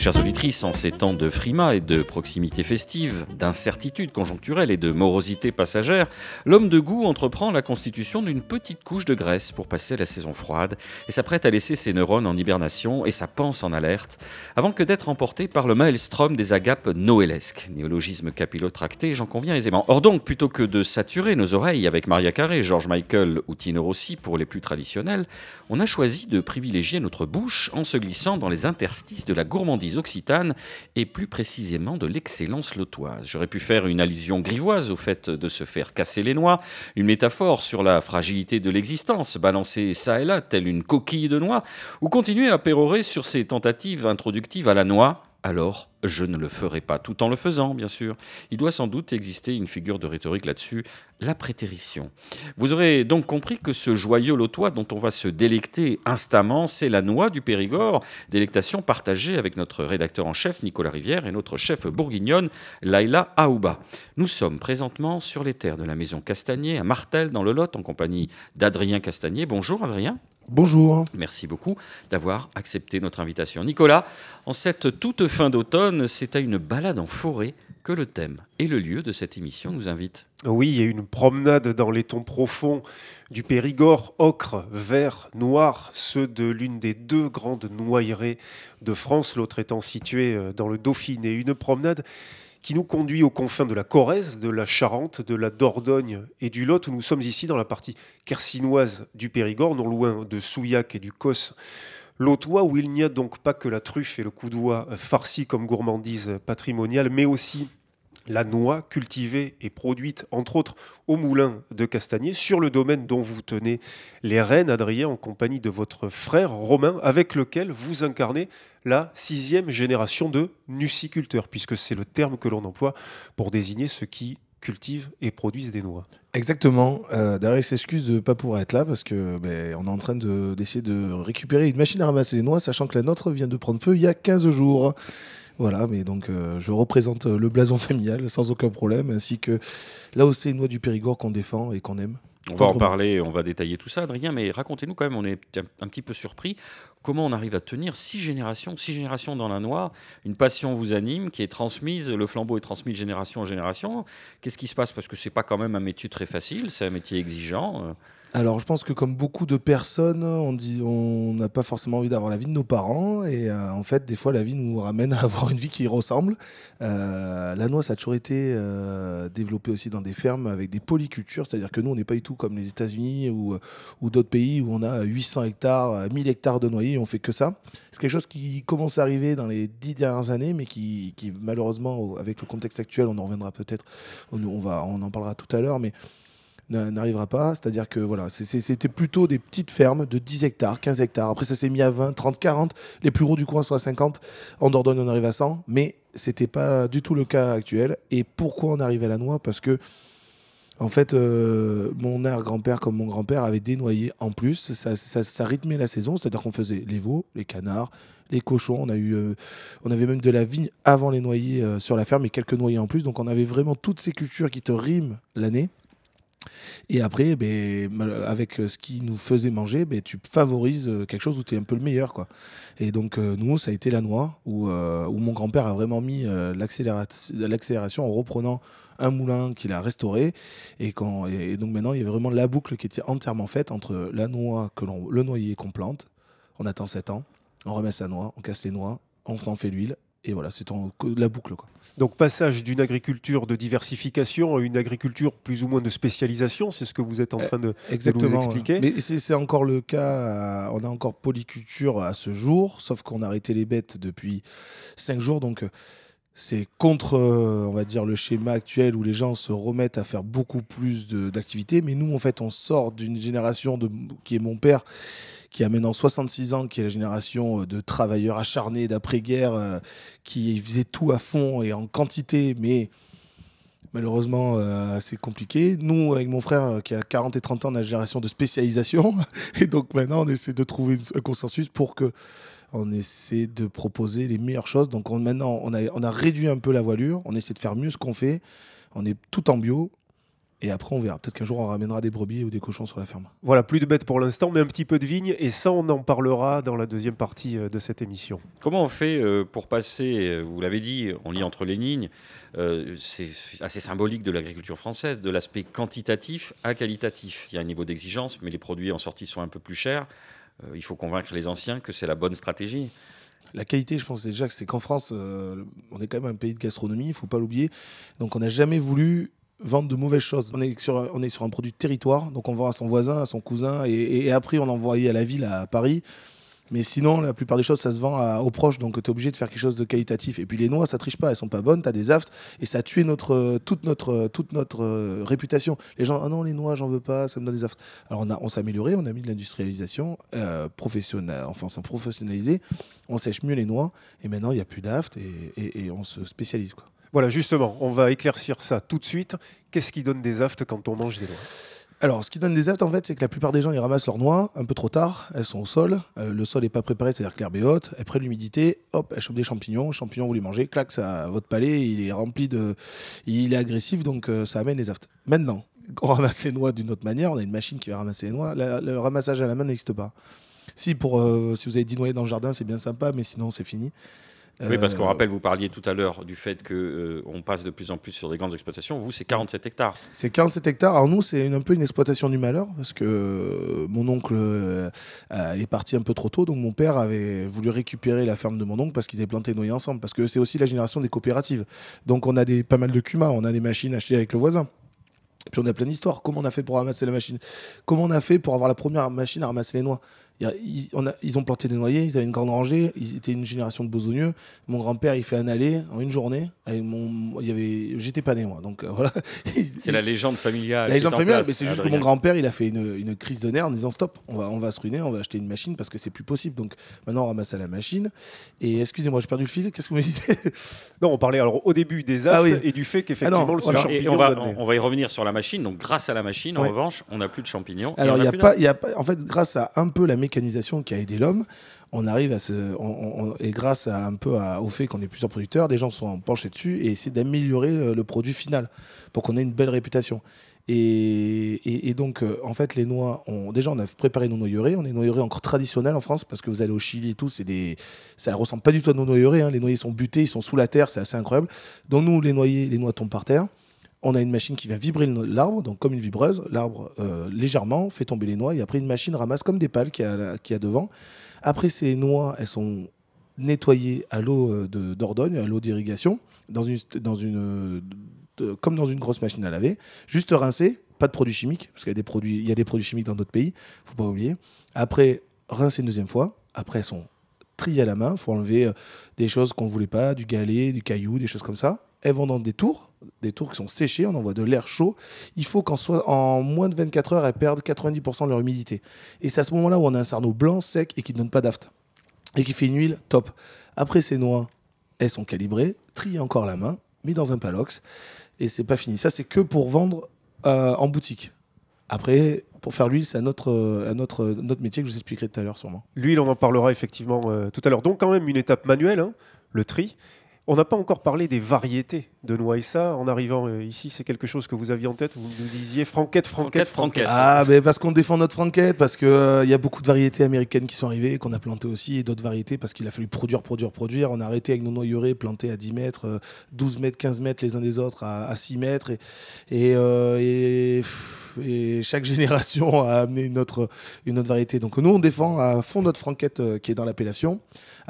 Chers auditrices, en ces temps de frima et de proximité festive, d'incertitude conjoncturelle et de morosité passagère, l'homme de goût entreprend la constitution d'une petite couche de graisse pour passer la saison froide et s'apprête à laisser ses neurones en hibernation et sa panse en alerte avant que d'être emporté par le maelstrom des agapes noëlesques. Néologisme capillotracté, j'en conviens aisément. Or donc, plutôt que de saturer nos oreilles avec Maria Carré, George Michael ou Tino Rossi pour les plus traditionnels, on a choisi de privilégier notre bouche en se glissant dans les interstices de la gourmandise occitane et plus précisément de l'excellence lotoise. J'aurais pu faire une allusion grivoise au fait de se faire casser les noix, une métaphore sur la fragilité de l'existence, balancer ça et là telle une coquille de noix, ou continuer à pérorer sur ces tentatives introductives à la noix alors je ne le ferai pas, tout en le faisant, bien sûr. Il doit sans doute exister une figure de rhétorique là-dessus, la prétérition. Vous aurez donc compris que ce joyeux lotois dont on va se délecter instamment, c'est la noix du Périgord, délectation partagée avec notre rédacteur en chef Nicolas Rivière et notre chef bourguignonne Laila Aouba. Nous sommes présentement sur les terres de la maison Castagnier à Martel dans le Lot en compagnie d'Adrien Castagnier. Bonjour Adrien. Bonjour. Merci beaucoup d'avoir accepté notre invitation. Nicolas, en cette toute fin d'automne, c'est à une balade en forêt que le thème et le lieu de cette émission nous invitent. Oui, a une promenade dans les tons profonds du Périgord, ocre, vert, noir, ceux de l'une des deux grandes noyeraies de France, l'autre étant située euh, dans le Dauphiné. Une promenade qui nous conduit aux confins de la Corrèze, de la Charente, de la Dordogne et du Lot, où nous sommes ici dans la partie kersinoise du Périgord, non loin de Souillac et du Cos. L'Autois, où il n'y a donc pas que la truffe et le coudois farcis comme gourmandise patrimoniale, mais aussi la noix cultivée et produite entre autres au moulin de Castagnier sur le domaine dont vous tenez les rênes, Adrien, en compagnie de votre frère Romain, avec lequel vous incarnez la sixième génération de nuciculteurs, puisque c'est le terme que l'on emploie pour désigner ceux qui cultivent et produisent des noix. Exactement. Euh, s'excuse de ne pas pouvoir être là parce que ben, on est en train d'essayer de, récupérer une machine à ramasser les noix, sachant que la nôtre vient de prendre feu il y a 15 jours. Voilà, mais donc euh, je représente le blason familial sans aucun problème, ainsi que là où c'est une noix du Périgord qu'on défend et qu'on aime. On va en parler, on va détailler tout ça, Adrien, mais racontez-nous quand même, on est un, petit peu surpris, comment on arrive à tenir six générations, six générations dans la noix, une passion vous anime, qui est transmise, le flambeau est transmis de génération en génération. Qu'est-ce qui se passe? Parce que c'est pas quand même un métier très facile, c'est un métier exigeant. Euh. Alors, je pense que comme beaucoup de personnes, on dit, on n'a pas forcément envie d'avoir la vie de nos parents, et euh, en fait, des fois, la vie nous ramène à avoir une vie qui ressemble. Euh, la noix, ça a toujours été développé aussi dans des fermes avec des polycultures, c'est-à-dire que nous, on n'est pas du tout comme les États-Unis ou, d'autres pays où on a 800 hectares, 1000 hectares de noyers, et on fait que ça. C'est quelque chose qui commence à arriver dans les dix dernières années, mais qui, qui malheureusement, avec le contexte actuel, on en reviendra peut-être, on, on en parlera tout à l'heure, mais n'arrivera pas. C'est-à-dire que voilà, c'était plutôt des petites fermes de 10 hectares, 15 hectares. Après, ça s'est mis à 20, 30, 40. Les plus gros du coin sont à 50. En Dordogne, on arrive à 100. Mais c'était pas du tout le cas actuel. Et pourquoi on arrive à la noix? Parce que, en fait, euh, mon arrière-grand-père, comme mon grand-père, avait noyers en plus. Ça, ça, rythmait la saison. C'est-à-dire qu'on faisait les veaux, les canards, les cochons. On, a eu, euh, on avait même de la vigne avant les noyers euh, sur la ferme et quelques noyers en plus. Donc on avait vraiment toutes ces cultures qui te riment l'année. Et après, ben, avec ce qui nous faisait manger, ben, tu favorises euh, quelque chose où tu es un peu le meilleur. Quoi. Et donc, euh, nous, ça a été la noix, où, euh, où mon grand-père a vraiment mis l'accélération en reprenant un moulin qu'il a restauré. Et, quand, donc maintenant, il y avait vraiment la boucle qui était entièrement faite entre la noix, que le noyer qu'on plante, on attend 7 ans, on remet sa noix, on casse les noix, on en fait l'huile, et voilà, c'est la boucle. Quoi. Donc passage d'une agriculture de diversification à une agriculture plus ou moins de spécialisation, c'est ce que vous êtes en train de, nous expliquer. Mais c'est encore le cas, on a encore polyculture à ce jour, sauf qu'on a arrêté les bêtes depuis 5 jours, donc euh, c'est contre, euh, on va dire, le schéma actuel où les gens se remettent à faire beaucoup plus d'activités. Mais nous, en fait, on sort d'une génération de, qui est mon père, qui a maintenant 66 ans, qui est la génération euh, de travailleurs acharnés d'après-guerre, euh, qui faisait tout à fond et en quantité, mais malheureusement euh, assez compliqué. Nous, avec mon frère qui a 40 et 30 ans, on a une génération de spécialisation. Et donc maintenant, on essaie de trouver un consensus pour que on essaie de proposer les meilleures choses. Donc maintenant, on a, on a réduit un peu la voilure, on essaie de faire mieux ce qu'on fait. On est tout en bio. Et après, on verra. Peut-être qu'un jour, on ramènera des brebis ou des cochons sur la ferme. Voilà, plus de bêtes pour l'instant, mais un petit peu de vignes. Et ça, on en parlera dans la deuxième partie euh, de cette émission. Comment on fait euh, pour passer, euh, vous l'avez dit, on lit entre les lignes, c'est assez symbolique de l'agriculture française, de l'aspect quantitatif à qualitatif. Il y a un niveau d'exigence, mais les produits en sortie sont un peu plus chers. il faut convaincre les anciens que c'est la bonne stratégie. La qualité, je pense déjà que c'est qu'en France, on est quand même un pays de gastronomie, il ne faut pas l'oublier. Donc on n'a jamais voulu vendre de mauvaises choses. On est, sur, un produit de territoire, donc on vend à son voisin, à son cousin, et, après on envoie à la ville, à Paris. Mais sinon, la plupart des choses, ça se vend aux proches, donc tu es obligé de faire quelque chose de qualitatif. Et puis les noix, ça triche pas, elles sont pas bonnes, tu as des aftes, et ça a tué notre, toute, notre, euh, réputation. Les gens, ah non, les noix, j'en veux pas, ça me donne des aftes. Alors on, on s'est amélioré, on a mis de l'industrialisation euh, professionnelle, enfin, s'est professionnalisé, on sèche mieux les noix, et maintenant il n'y a plus d'aftes, et, et on se spécialise. quoi. Voilà, justement, on va éclaircir ça tout de suite. Qu'est-ce qui donne des aftes quand on mange des noix? Alors, ce qui donne des aftes, en fait, c'est que la plupart des gens, ils ramassent leurs noix un peu trop tard. Elles sont au sol. Euh, le sol n'est pas préparé, c'est-à-dire que l'herbe est haute. Après l'humidité, hop, elles chopent des champignons. champignons, vous les mangez, clac, ça, votre palais, il est rempli de. Il est agressif, donc euh, ça amène les aftes. Maintenant, on ramasse les noix d'une autre manière. On a une machine qui va ramasser les noix. le ramassage à la main n'existe pas. Si, pour, euh, si vous avez 10 noyers dans le jardin, c'est bien sympa, mais sinon, c'est fini. Oui, parce qu'on euh, rappelle, vous parliez tout à l'heure du fait qu'on euh, passe de plus en plus sur des grandes exploitations. Vous, c'est 47 hectares. C'est 47 hectares. Alors nous, c'est un peu une exploitation du malheur parce que euh, mon oncle est parti un peu trop tôt. Donc mon père avait voulu récupérer la ferme de mon oncle parce qu'ils avaient planté noyer ensemble. Parce que c'est aussi la génération des coopératives. Donc on a des, pas mal de cumas, on a des machines achetées avec le voisin. Puis on a plein d'histoires. Comment on a fait pour ramasser la machine? Comment on a fait pour avoir la première machine à ramasser les noix? Ils, on a, ils, ont planté des noyers, ils avaient une grande rangée, ils étaient une génération de besogneux. Mon grand-père, il fait un aller en une journée. mon, il y avait, j'étais pas né moi, donc euh, voilà. C'est la légende familiale. La légende familiale, mais c'est juste que mon grand-père, il a fait une, une, crise de nerfs en disant stop, on va, on va se ruiner, on va acheter une machine parce que c'est plus possible. Donc maintenant, on ramasse à la machine. Et excusez-moi, j'ai perdu le fil. Qu'est-ce que vous me disiez? Non, on parlait alors au début des aftes ah et du fait qu'effectivement ah le champignon. on va, on, va y revenir sur la machine. Donc grâce à la machine, en revanche, on n'a plus de champignons. Alors il y a pas, il y a pas, en fait, grâce à un peu la mécanisation qui a aidé l'homme, on arrive à se. et grâce un peu au fait qu'on est plusieurs producteurs, des gens sont penchés dessus et essaient d'améliorer euh, le produit final pour qu'on ait une belle réputation. Et, donc, euh, en fait, les noix, on, déjà, on a préparé nos noyerées. On est noyerées encore traditionnelles en France parce que vous allez au Chili et tout, des, ça ressemble pas du tout à nos noyerées. Hein. Les noyers sont butés, ils sont sous la terre, c'est assez incroyable. Donc, nous, les noyers, les noix tombent par terre. On a une machine qui vient vibrer l'arbre, donc comme une vibreuse. L'arbre, euh, légèrement, fait tomber les noix. Et après, une machine ramasse comme des pales qu'il y, a devant. Après, ces noix, elles sont nettoyées à l'eau euh, d'Ordogne, à l'eau d'irrigation, dans une, dans une, comme dans une grosse machine à laver. Juste rincées, pas de produits chimiques, parce qu'il y a des produits, il y a des produits chimiques dans d'autres pays, faut pas oublier. Après, rincer une deuxième fois. Après, elles sont triées à la main. faut enlever euh, des choses qu'on voulait pas, du galet, du caillou, des choses comme ça elles vont dans des tours, des tours qui sont séchées, on envoie de l'air chaud. Il faut qu'en en moins de 24 heures, elles perdent 90% de leur humidité. Et c'est à ce moment-là où on a un sarneau blanc, sec et qui ne donne pas d'aft. Et qui fait une huile top. Après ces noix, elles sont calibrées, triées encore la main, mis dans un palox. Et c'est pas fini. Ça, c'est que pour vendre euh, en boutique. Après, pour faire l'huile, c'est un autre, un, autre, métier que je vous expliquerai tout à l'heure sûrement. L'huile, on en parlera effectivement euh, tout à l'heure. Donc quand même une étape manuelle, hein, le tri. On n'a pas encore parlé des variétés de noix et ça. En arrivant euh, ici, c'est quelque chose que vous aviez en tête. Vous nous disiez franquette, franquette, franquette. Ah, mais parce qu'on défend notre franquette, parce qu'il euh, y a beaucoup de variétés américaines qui sont arrivées, qu'on a plantées aussi, et d'autres variétés parce qu'il a fallu produire, produire, produire. On a arrêté avec nos noyerées plantées à 10 mètres, 12 euh, mètres, 15 mètres les uns des autres, à, 6 mètres. Et, et, chaque génération a amené une autre, une autre variété. Donc nous, on défend à fond notre franquette qui est dans l'appellation.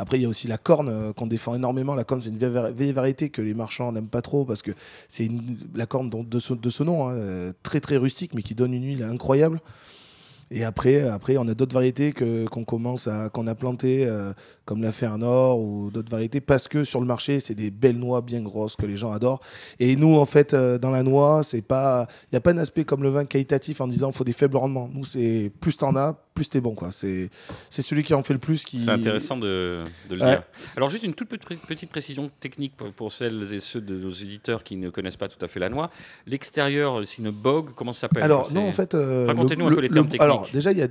Après, il y a aussi la corne euh, qu'on défend énormément. La corne, c'est une vieille variété que les marchands n'aiment pas trop parce que c'est la corne de ce, nom, hein, euh, très très rustique, mais qui donne une huile incroyable. Et après, après on a d'autres variétés que, qu'on commence à, qu'on a plantées, euh, comme la Fernor ou d'autres variétés, parce que sur le marché, c'est des belles noix bien grosses que les gens adorent. Et nous, en fait, dans la noix, c'est pas, il n'y a pas un aspect comme le vin qualitatif en disant faut des faibles rendements. Nous, c'est plus t'en as, plus t'es bon. quoi. C'est celui qui en fait le plus qui. C'est intéressant de, de le Ouais. dire. Alors juste une toute petite, précision technique pour, pour celles et ceux de nos éditeurs qui ne connaissent pas tout à fait la noix. L'extérieur, c'est une bog, comment ça s'appelle? Alors non, en fait. euh, Racontez-nous un peu les le- termes le- Alors techniques. déjà, il y a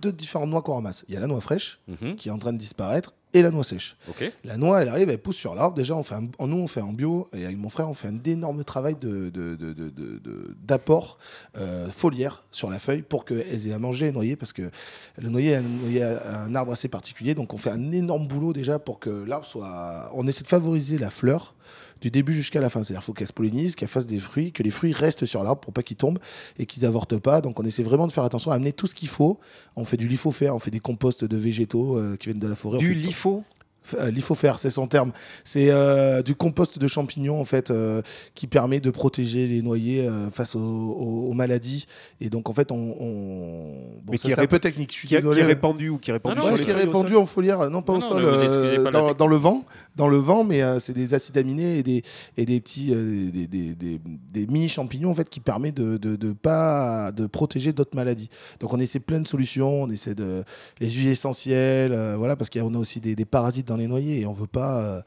deux différentes noix qu'on ramasse. Il y a la noix fraîche Mhm, qui est en train de disparaître et la noix sèche. La noix, elle arrive, elle pousse sur l'arbre. Déjà, on fait un- en nous, on fait en bio, et avec mon frère, on fait un énorme travail de, de- d'apport euh, foliaire sur la feuille pour qu'elles aient à manger les noyers, parce que le noyer, est un, noyer un arbre assez particulier. Donc, on fait un énorme boulot déjà pour que l'arbre soit. On essaie de favoriser la fleur du début jusqu'à la fin. C'est-à-dire qu'il faut qu'elle se pollinisent, qu'elle fasse des fruits, que les fruits restent sur l'arbre pour pas qu'ils tombent et qu'ils avortent pas. Donc on essaie vraiment de faire attention à amener tout ce qu'il faut. On fait du lithofère, on fait des composts de végétaux euh, qui viennent de la forêt. Du euh, L'IFOFER, c'est son terme. C'est euh, du compost de champignons en fait euh, qui permet de protéger les noyers euh, face aux, aux- aux maladies. Et donc en fait, on, on... Bon, c'est un peu technique. Je suis qui, a- désolé. qui est répandu ou qui est répandu Non, Ouais, non, sur qui est répandu en foliaire, non pas Non, au sol, euh, pas dans, dans le vent, dans le vent, mais euh, c'est des acides aminés et des et des petits euh, des, des, des- des mini champignons en fait qui permet de, de, de pas de protéger d'autres maladies. Donc on essaie plein de solutions, on essaie de les huiles essentielles, euh, voilà parce qu'on a aussi des parasites dans les noyers et on veut pas euh,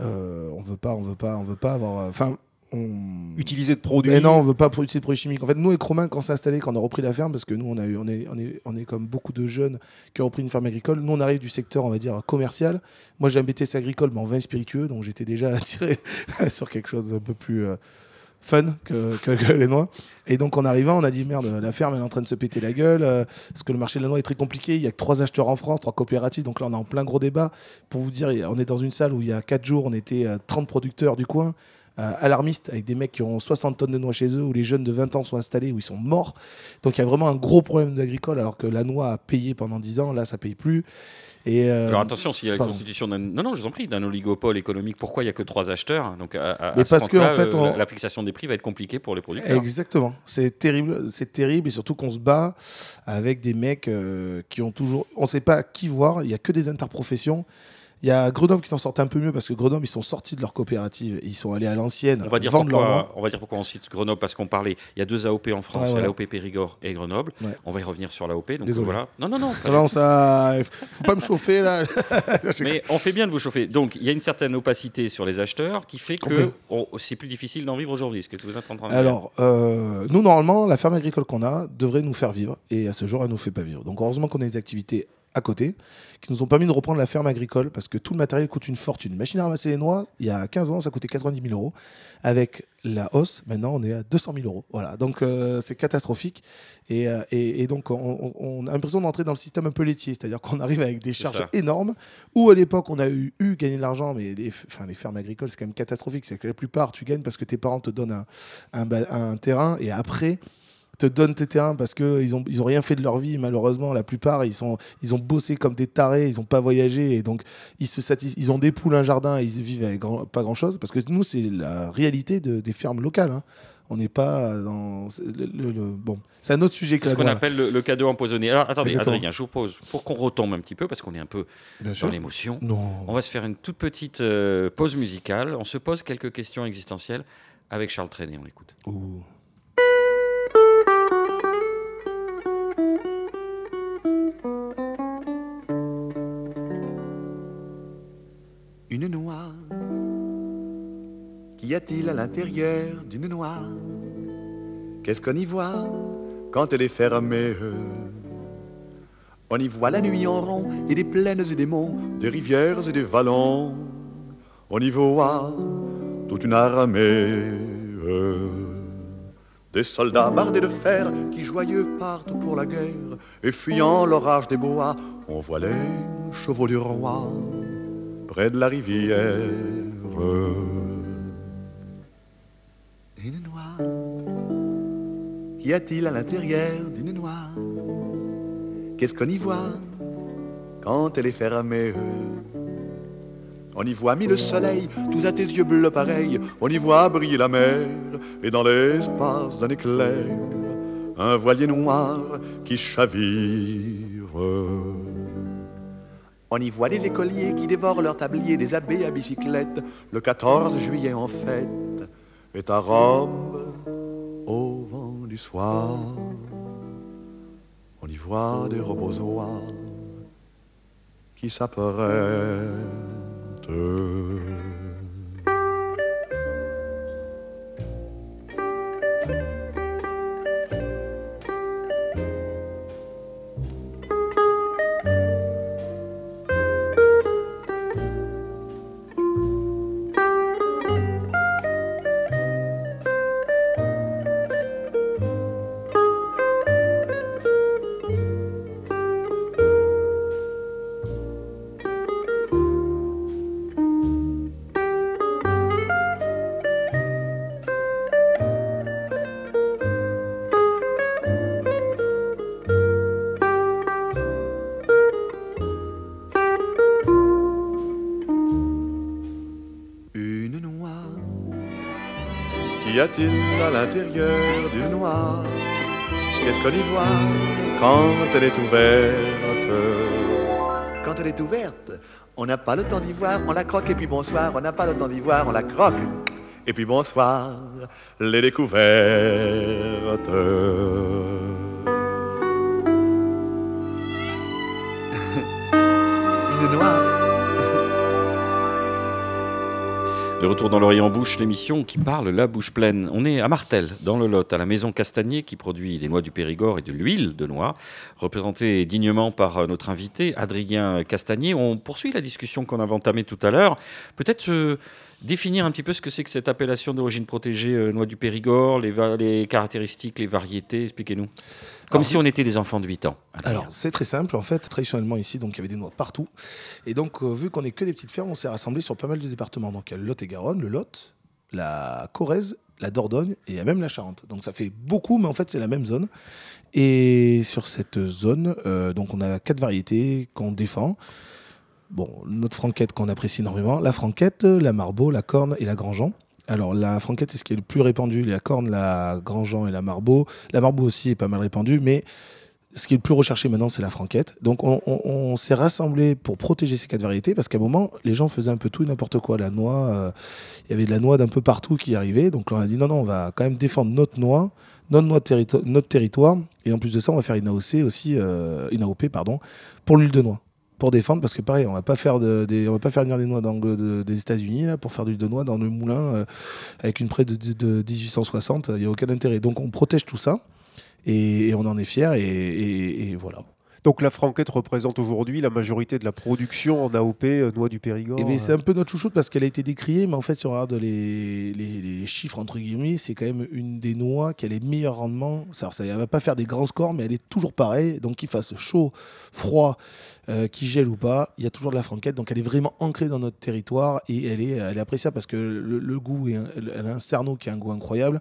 euh, on veut pas on veut pas on veut pas avoir euh, enfin on... Utiliser de produits. Mais non, on veut pas utiliser de produits chimiques. En fait, nous, avec Romain, quand on s'est installé, quand on a repris la ferme, parce que nous, on, a eu, on, est, on, est, on est comme beaucoup de jeunes qui ont repris une ferme agricole. Nous, on arrive du secteur, on va dire, commercial. Moi, j'ai un BTC agricole, mais en vin spiritueux, donc j'étais déjà attiré sur quelque chose un peu plus euh, fun que, les noix. Et donc, en arrivant, on a dit merde, la ferme, elle est en train de se péter la gueule, euh, parce que le marché de la noix est très compliqué. Il y a que trois acheteurs en France, trois coopératives. Donc là, on est en plein gros débat. Pour vous dire, on est dans une salle où il y a quatre jours, on était euh, 30 producteurs du coin euh, alarmistes avec des mecs qui ont 60 tonnes de noix chez eux, où les jeunes de 20 ans sont installés, où ils sont morts. Donc il y a vraiment un gros problème d'agricole, alors que la noix a payé pendant 10 ans, là ça paye plus. Et, euh, Alors attention, s'il y a la pardon. constitution d'un... Non, non, je vous en prie, d'un oligopole économique, pourquoi il n'y a que trois acheteurs Donc à, à- Mais à ce parce que, compte-là, en fait, euh, on- la- fixation des prix va être compliquée pour les producteurs. Exactement, c'est terrible, c'est terrible et surtout qu'on se bat avec des mecs euh, qui ont toujours, on sait pas qui voir, il y a que des interprofessions. Il y a Grenoble qui s'en sortent un peu mieux parce que Grenoble ils sont sortis de leur coopérative, ils sont allés à l'ancienne On va, dire vendre leur noix. pourquoi, on va dire pourquoi on cite Grenoble, parce qu'on parlait, il y a deux AOP en France, voilà. l'AOP Périgord et Grenoble. Ouais. On va y revenir sur l'AOP. Donc Désolé. voilà. Non, non, non. Non, ça, faut pas me chauffer là. Mais on fait bien de vous chauffer. Donc, il y a une certaine opacité sur les acheteurs qui fait que on- c'est plus difficile d'en vivre aujourd'hui. Ce que vous êtes en train de. Alors, euh, nous, normalement, la ferme agricole qu'on a devrait nous faire vivre. Et à ce jour, elle nous fait pas vivre. Donc, heureusement qu'on a des activités à côté qui nous ont permis de reprendre la ferme agricole parce que tout le matériel coûte une fortune. Une machine à ramasser les noix, il y a 15 ans, ça coûtait 90 000 euros. Avec la hausse, maintenant, on est à 200 000 euros. Voilà. Donc, euh, c'est catastrophique. Et, euh, et- et donc, on, a l'impression d'entrer dans le système un peu laitier. C'est-à-dire qu'on arrive avec des charges énormes où, à l'époque, on a eu, eu gagné de l'argent, mais les, enfin, les fermes agricoles, c'est quand même catastrophique. C'est que la plupart, tu gagnes parce que tes parents te donnent un, un, ba- un terrain et après te donnent tes terrains parce qu'ils ont, ils ont rien fait de leur vie malheureusement la plupart ils, sont, ils ont bossé comme des tarés ils ont pas voyagé et donc ils, se satis- ils ont des poules un jardin et ils vivent avec grand- pas grand chose parce que nous c'est la réalité de- des fermes locales hein. on n'est pas dans c'est le, le- le- bon c'est un autre sujet C'est ce qu'on appelle le, cadeau empoisonné. Alors attendez, Exactement. Adrien, je vous pose, pour qu'on retombe un petit peu, parce qu'on est un peu bien sûr l'émotion, non on va se faire une toute petite euh, pause musicale. On se pose quelques questions existentielles avec Charles Trenet. On l'écoute. Une noix. Qu'y a-t-il à l'intérieur d'une noix? Qu'est-ce qu'on y voit quand elle est fermée? On y voit la nuit en rond et des plaines et des monts, des rivières et des vallons. On y voit toute une armée. Des soldats bardés de fer qui joyeux partent pour la guerre et fuyant l'orage des bois, on voit les chevaux du roi près de la rivière. Une noix. Qu'y a-t-il à l'intérieur d'une noix? Qu'est-ce qu'on y voit quand elle est fermée? On y voit mille soleils, tous à tes yeux bleus pareils. On y voit briller la mer et dans l'espace d'un éclair, un voilier noir qui chavire. On y voit des écoliers qui dévorent leur tablier, des abbés à bicyclette. Le 14 juillet en fête est à Rome au vent du soir. On y vois des robozois qui s'apprêtent. D'une noix Qu'est-ce qu'on y voit quand elle est ouverte? Quand elle est ouverte, on n'a pas le temps d'y voir, on la croque et puis bonsoir. On n'a pas le temps d'y voir, on la croque et puis bonsoir. Les découvertes. Une noix. De retour dans l'Orient Bouche, l'émission qui parle la bouche pleine. On est à Martel, dans le Lot, à la maison Castagnier qui produit des noix du Périgord et de l'huile de noix, représenté dignement par euh, notre invité Adrien Castagnier. On poursuit la discussion qu'on avait entamée tout à l'heure. Peut-être se définir un petit peu ce que c'est que cette appellation d'origine protégée euh, noix du Périgord, les, caractéristiques, les variétés. Expliquez-nous. Comme Alors, si on était des enfants de 8 ans. Alors, c'est très simple. En fait, traditionnellement, ici, donc, il y avait des noix partout. Et donc, euh, vu qu'on est que des petites fermes, on s'est rassemblés sur pas mal de départements. Donc, il y a le Lot et Garonne, le Lot, la Corrèze, la Dordogne et il y a même la Charente. Donc, ça fait beaucoup, mais en fait, c'est la même zone. Et sur cette zone, euh, donc, on a quatre variétés qu'on défend. Bon, notre franquette qu'on apprécie énormément. La franquette, la marbeau, la corne et la grangeon. Alors, la franquette, c'est ce qui est le plus répandu. La corne, la grangeon et la marbeau. La marbeau aussi est pas mal répandue, mais ce qui est le plus recherché maintenant, c'est la franquette. Donc, on, s'est rassemblés pour protéger ces quatre variétés parce qu'à un moment, les gens faisaient un peu tout et n'importe quoi. La noix, euh, il y avait de la noix d'un peu partout qui arrivait. Donc, on a dit non, non, on va quand même défendre notre noix, notre, noix notre territoire. Et en plus de ça, on va faire une AOC aussi, euh, une AOP, pardon, pour l'huile de noix. Pour défendre, parce que pareil, on va pas faire de, des, on va pas faire venir des noix de- des États-Unis là, pour faire l'huile de noix dans le moulin euh, avec une près de, de- de 1860. Il n'y a aucun intérêt. Donc on protège tout ça et, et on en est fiers et, et- et voilà. Donc la franquette représente aujourd'hui la majorité de la production en AOP euh, noix du Périgord. Et bien, c'est euh. un peu notre chouchoute parce qu'elle a été décriée, mais en fait, si on regarde les, les- les chiffres, entre guillemets, c'est quand même une des noix qui a les meilleurs rendements. Ça, ça, elle va pas faire des grands scores, mais elle est toujours pareille. Donc, qu'il fasse chaud, froid, euh, qu'il gèle ou pas, il y a toujours de la franquette. Donc, elle est vraiment ancrée dans notre territoire et elle est, elle est appréciable parce que le, le goût, est elle a un cerneau qui a un goût incroyable.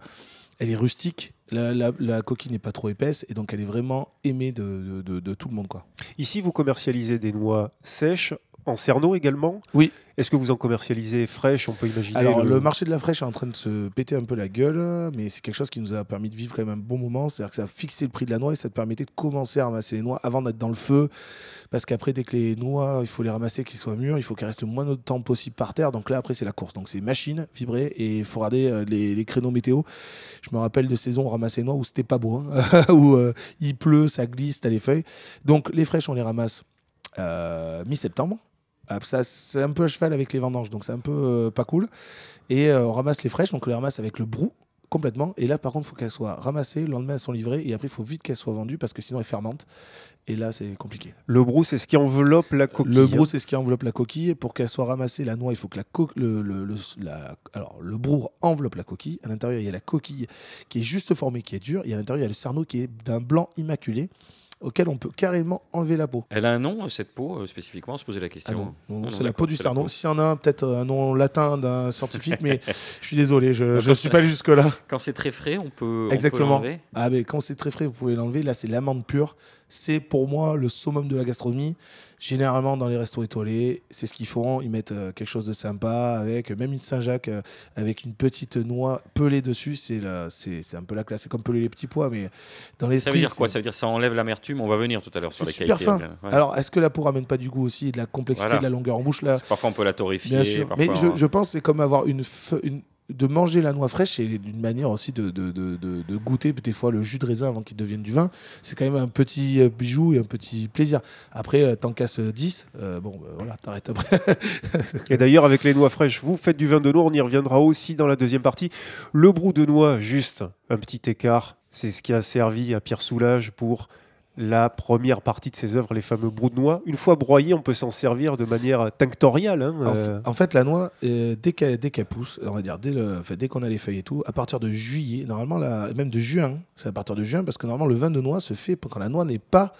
Elle est rustique, la, la- la coquille n'est pas trop épaisse et donc elle est vraiment aimée de, de- de- de tout le monde. Quoi. Ici, vous commercialisez des noix sèches, en cerneau également? Oui. Est-ce que vous en commercialisez fraîches On peut imaginer. Alors, le... marché de la fraîche est en train de se péter un peu la gueule, mais c'est quelque chose qui nous a permis de vivre quand même un bon moment. C'est-à-dire que ça a fixé le prix de la noix et ça te permettait de commencer à ramasser les noix avant d'être dans le feu. Parce qu'après, dès que les noix, il faut les ramasser, qu'ils soient mûrs, il faut qu'elles restent le moins de temps possible par terre. Donc là, après, c'est la course. Donc, c'est machine, vibrer et il faut regarder euh, les, les créneaux météo. Je me rappelle de saisons où on ramassait les noix où c'était pas beau, hein, où euh, il pleut, ça glisse, t'as les feuilles. Donc, les fraîches, on les ramasse euh, mi-septembre. Ah, ça, c'est un peu à cheval avec les vendanges, donc c'est un peu euh, pas cool. Et euh, on ramasse les fraîches, donc on les ramasse avec le brou complètement. Et là, par contre, il faut qu'elles soient ramassées, le lendemain, elles sont livrées, et après, il faut vite qu'elles soient vendues parce que sinon, elles fermentent. Et là, c'est compliqué. Le brou, c'est ce qui enveloppe la coquille. Le brou, c'est ce qui enveloppe la coquille. Pour qu'elle soit ramassée, la noix, il faut que la, le, le, le- la- alors, le brou enveloppe la coquille. À l'intérieur, il y a la coquille qui est juste formée, qui est dure. Et à l'intérieur, il y a le cerneau qui est d'un blanc immaculé auquel on peut carrément enlever la peau. Elle a un nom, cette peau, euh, spécifiquement, on se posait la Ah question. non, non, non, c'est la peau du peau. S'il y en a un, peut-être un nom latin d'un scientifique, mais je suis désolé, je ne suis pas allé jusque-là. Quand c'est très frais, on peut, on peut Exactement. Ah, mais quand c'est très frais, vous pouvez l'enlever. Là, c'est l'amande pure. C'est pour moi le summum de la gastronomie. Généralement, dans les restos étoilés, c'est ce qu'ils font. Ils mettent euh, quelque chose de sympa avec même une Saint-Jacques euh, avec une petite noix pelée dessus. C'est la- c'est c'est un peu la classe. C'est comme peler les petits pois, mais dans les Ça veut dire quoi? Ça veut dire que ça enlève l'amertume? On va venir tout à l'heure sur C'est les super qualités. fin. euh, ouais. Alors, est-ce que la peau ramène pas du goût aussi, et de la complexité, Voilà. de la longueur en bouche là? Parfois, on peut la torréfier. Bien sûr. parfois, Mais je, on- je pense que c'est comme avoir une, une, de manger la noix fraîche, c'est une manière aussi de, de, de, goûter des fois le jus de raisin avant qu'il devienne du vin. C'est quand même un petit euh, bijou et un petit plaisir. Après, t'en casses 10, euh, bon, bah, voilà, t'arrêtes après. Et d'ailleurs, avec les noix fraîches, vous faites du vin de noix, on y reviendra aussi dans la deuxième partie. Le brou de noix, juste un petit écart, c'est ce qui a servi à Pierre Soulages pour la première partie de ses œuvres, les fameux brous de noix. Une fois broyés, on peut s'en servir de manière tinctoriale. hein, En, euh, en fait, la noix, euh, dès qu'elle pousse, on va dire dès, le, enfin, dès qu'on a les feuilles et tout, à partir de juillet, normalement, la- même de juin, c'est à partir de juin, parce que normalement, le vin de noix se fait quand la noix n'est pas